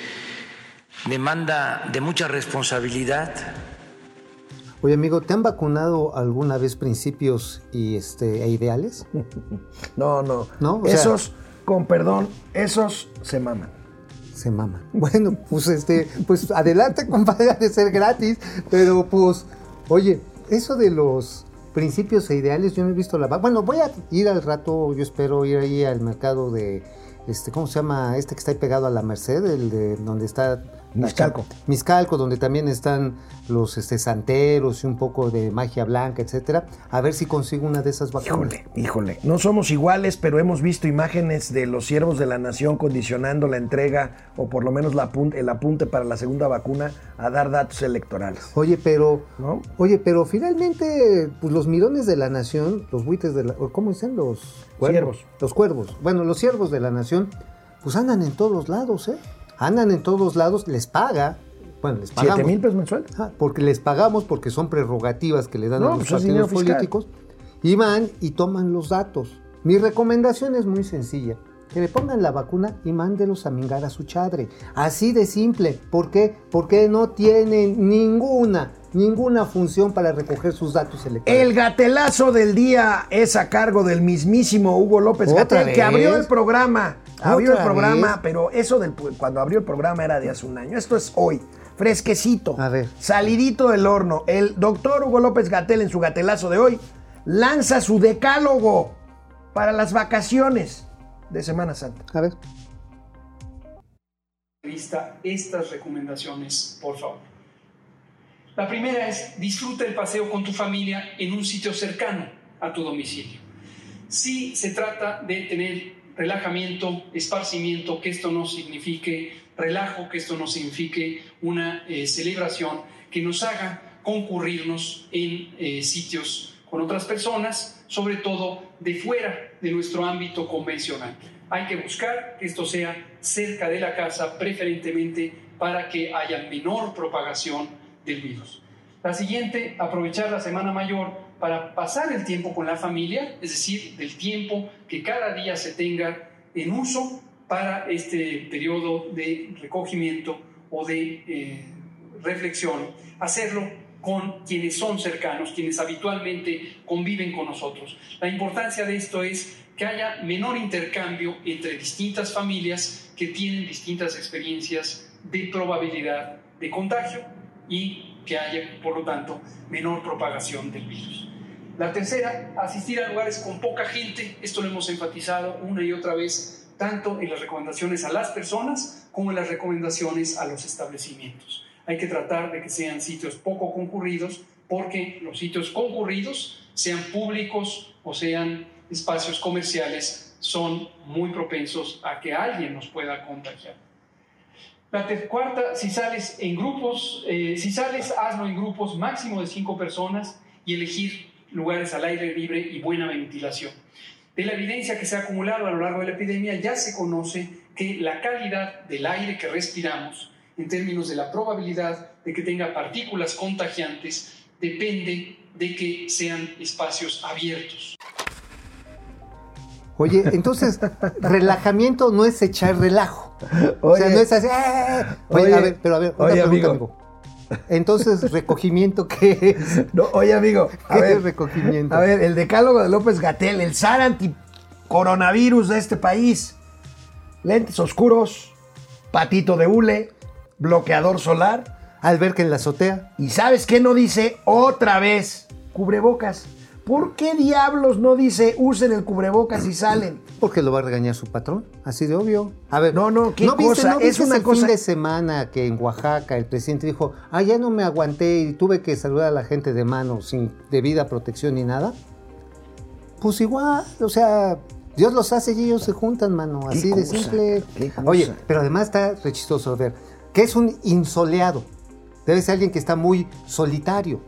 Speaker 7: demanda de mucha responsabilidad.
Speaker 2: Oye, amigo, ¿te han vacunado alguna vez principios y este e ideales?
Speaker 1: No, no.
Speaker 2: ¿No? O sea-
Speaker 1: esos, con perdón, esos se maman.
Speaker 2: Se mama. Bueno, pues este, pues adelante, compadre, de ser gratis, pero pues, oye, eso de los principios e ideales, yo no he visto la... Bueno, voy a ir al rato, yo espero ir ahí al mercado de, este, ¿cómo se llama? Este que está ahí pegado a la Merced, el de donde está...
Speaker 1: Miscalco.
Speaker 2: Miscalco, donde también están los este, santeros y un poco de magia blanca, etcétera. A ver si consigo una de esas vacunas.
Speaker 1: Híjole, híjole. No somos iguales, pero hemos visto imágenes de los siervos de la nación condicionando la entrega o por lo menos la el apunte para la segunda vacuna a dar datos electorales.
Speaker 2: Oye, pero,
Speaker 1: ¿No?
Speaker 2: oye, pero finalmente, pues los mirones de la nación, los buitres de la, ¿cómo dicen los
Speaker 1: Ciervos.
Speaker 2: Los cuervos. Bueno, los siervos de la nación, pues andan en todos lados, ¿eh? Andan en todos lados, les paga, bueno, les pagamos.
Speaker 1: ¿Siete mil pesos mensuales?
Speaker 2: Ah, porque les pagamos, porque son prerrogativas que le dan
Speaker 1: No,
Speaker 2: a los
Speaker 1: pues
Speaker 2: partidos políticos. Y van y toman los datos. Mi recomendación es muy sencilla. Que le pongan la vacuna y mándelos a mingar a su chadre. Así de simple. ¿Por qué? Porque no tienen ninguna, ninguna función para recoger sus datos electorales.
Speaker 1: El gatelazo del día es a cargo del mismísimo Hugo López
Speaker 2: ¿Otra
Speaker 1: Gatel, que abrió el programa. Abrió el
Speaker 2: ¿Otra
Speaker 1: programa,
Speaker 2: vez?
Speaker 1: pero eso del cuando abrió el programa era de hace un año. Esto es hoy, fresquecito.
Speaker 2: A ver.
Speaker 1: Salidito del horno. El doctor Hugo López Gatel en su gatelazo de hoy lanza su decálogo para las vacaciones de Semana Santa.
Speaker 2: A ver.
Speaker 3: vista estas recomendaciones, por favor. La primera es disfruta el paseo con tu familia en un sitio cercano a tu domicilio. Si se trata de tener relajamiento, esparcimiento, que esto no signifique relajo, que esto no signifique una eh, celebración que nos haga concurrirnos en eh, sitios con otras personas, sobre todo de fuera de nuestro ámbito convencional. Hay que buscar que esto sea cerca de la casa, preferentemente para que haya menor propagación del virus. La siguiente, aprovechar la Semana Mayor para pasar el tiempo con la familia, es decir, del tiempo que cada día se tenga en uso para este periodo de recogimiento o de eh, reflexión, hacerlo con quienes son cercanos, quienes habitualmente conviven con nosotros. La importancia de esto es que haya menor intercambio entre distintas familias que tienen distintas experiencias de probabilidad de contagio y que haya, por lo tanto, menor propagación del virus. La tercera, asistir a lugares con poca gente. Esto lo hemos enfatizado una y otra vez, tanto en las recomendaciones a las personas como en las recomendaciones a los establecimientos. Hay que tratar de que sean sitios poco concurridos, porque los sitios concurridos, sean públicos o sean espacios comerciales, son muy propensos a que alguien nos pueda contagiar. La cuarta, si sales en grupos, eh, si sales, hazlo en grupos máximo de cinco personas y elegir lugares al aire libre y buena ventilación. De la evidencia que se ha acumulado a lo largo de la epidemia, ya se conoce que la calidad del aire que respiramos, en términos de la probabilidad de que tenga partículas contagiantes, depende de que sean espacios abiertos.
Speaker 2: Oye, entonces, relajamiento no es echar relajo. o sea,
Speaker 1: Oye.
Speaker 2: no es así. "Eh". Oye,
Speaker 1: Oye.
Speaker 2: a ver, pero a ver, una
Speaker 1: Oye,
Speaker 2: pregunta,
Speaker 1: amigo.
Speaker 2: amigo. Entonces, recogimiento, ¿qué es?
Speaker 1: No, oye, amigo, a
Speaker 2: ¿Qué
Speaker 1: ver,
Speaker 2: es recogimiento?
Speaker 1: a ver, el decálogo de López Gatel, el zar anti-coronavirus de este país. lentes oscuros, patito de hule, bloqueador solar.
Speaker 2: Alberca en la azotea.
Speaker 1: ¿Y sabes qué no dice otra vez? Cubrebocas. ¿Por qué diablos no dice usen el cubrebocas y salen?
Speaker 2: Porque lo va a regañar su patrón, así de obvio. A ver,
Speaker 1: No, no, ¿qué
Speaker 2: ¿no viste-
Speaker 1: cosa?
Speaker 2: no
Speaker 1: Es
Speaker 2: viste
Speaker 1: una
Speaker 2: ese
Speaker 1: cosa-
Speaker 2: fin de semana que en Oaxaca el presidente dijo, ah, ya no me aguanté y tuve que saludar a la gente de mano sin debida protección ni nada? Pues igual, o sea, Dios los hace y ellos se juntan, mano,
Speaker 1: ¿Qué
Speaker 2: así de
Speaker 1: cosa?
Speaker 2: simple. Oye, pero además está re chistoso ver que es un insoleado. Debe ser alguien que está muy solitario.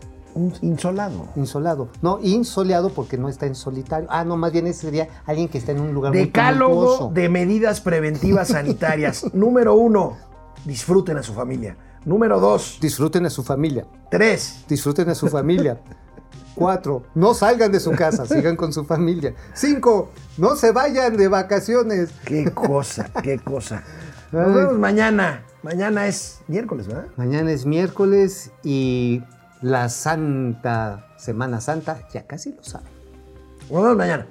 Speaker 1: Insolado.
Speaker 2: Insolado. No, insoleado porque no está en solitario. Ah, no, más bien ese sería alguien que está en un lugar muy
Speaker 1: Decálogo
Speaker 2: tumultuoso.
Speaker 1: de medidas preventivas sanitarias. Número uno, disfruten a su familia. Número dos,
Speaker 2: Disfruten a su familia.
Speaker 1: tres,
Speaker 2: Disfruten a su familia. Cuatro, no salgan de su casa, sigan con su familia. Cinco, no se vayan de vacaciones.
Speaker 1: qué cosa, qué cosa. Nos vemos mañana. Mañana es miércoles, ¿verdad?
Speaker 2: Mañana es miércoles y la Santa Semana Santa, ya casi lo saben.
Speaker 1: Nos mañana.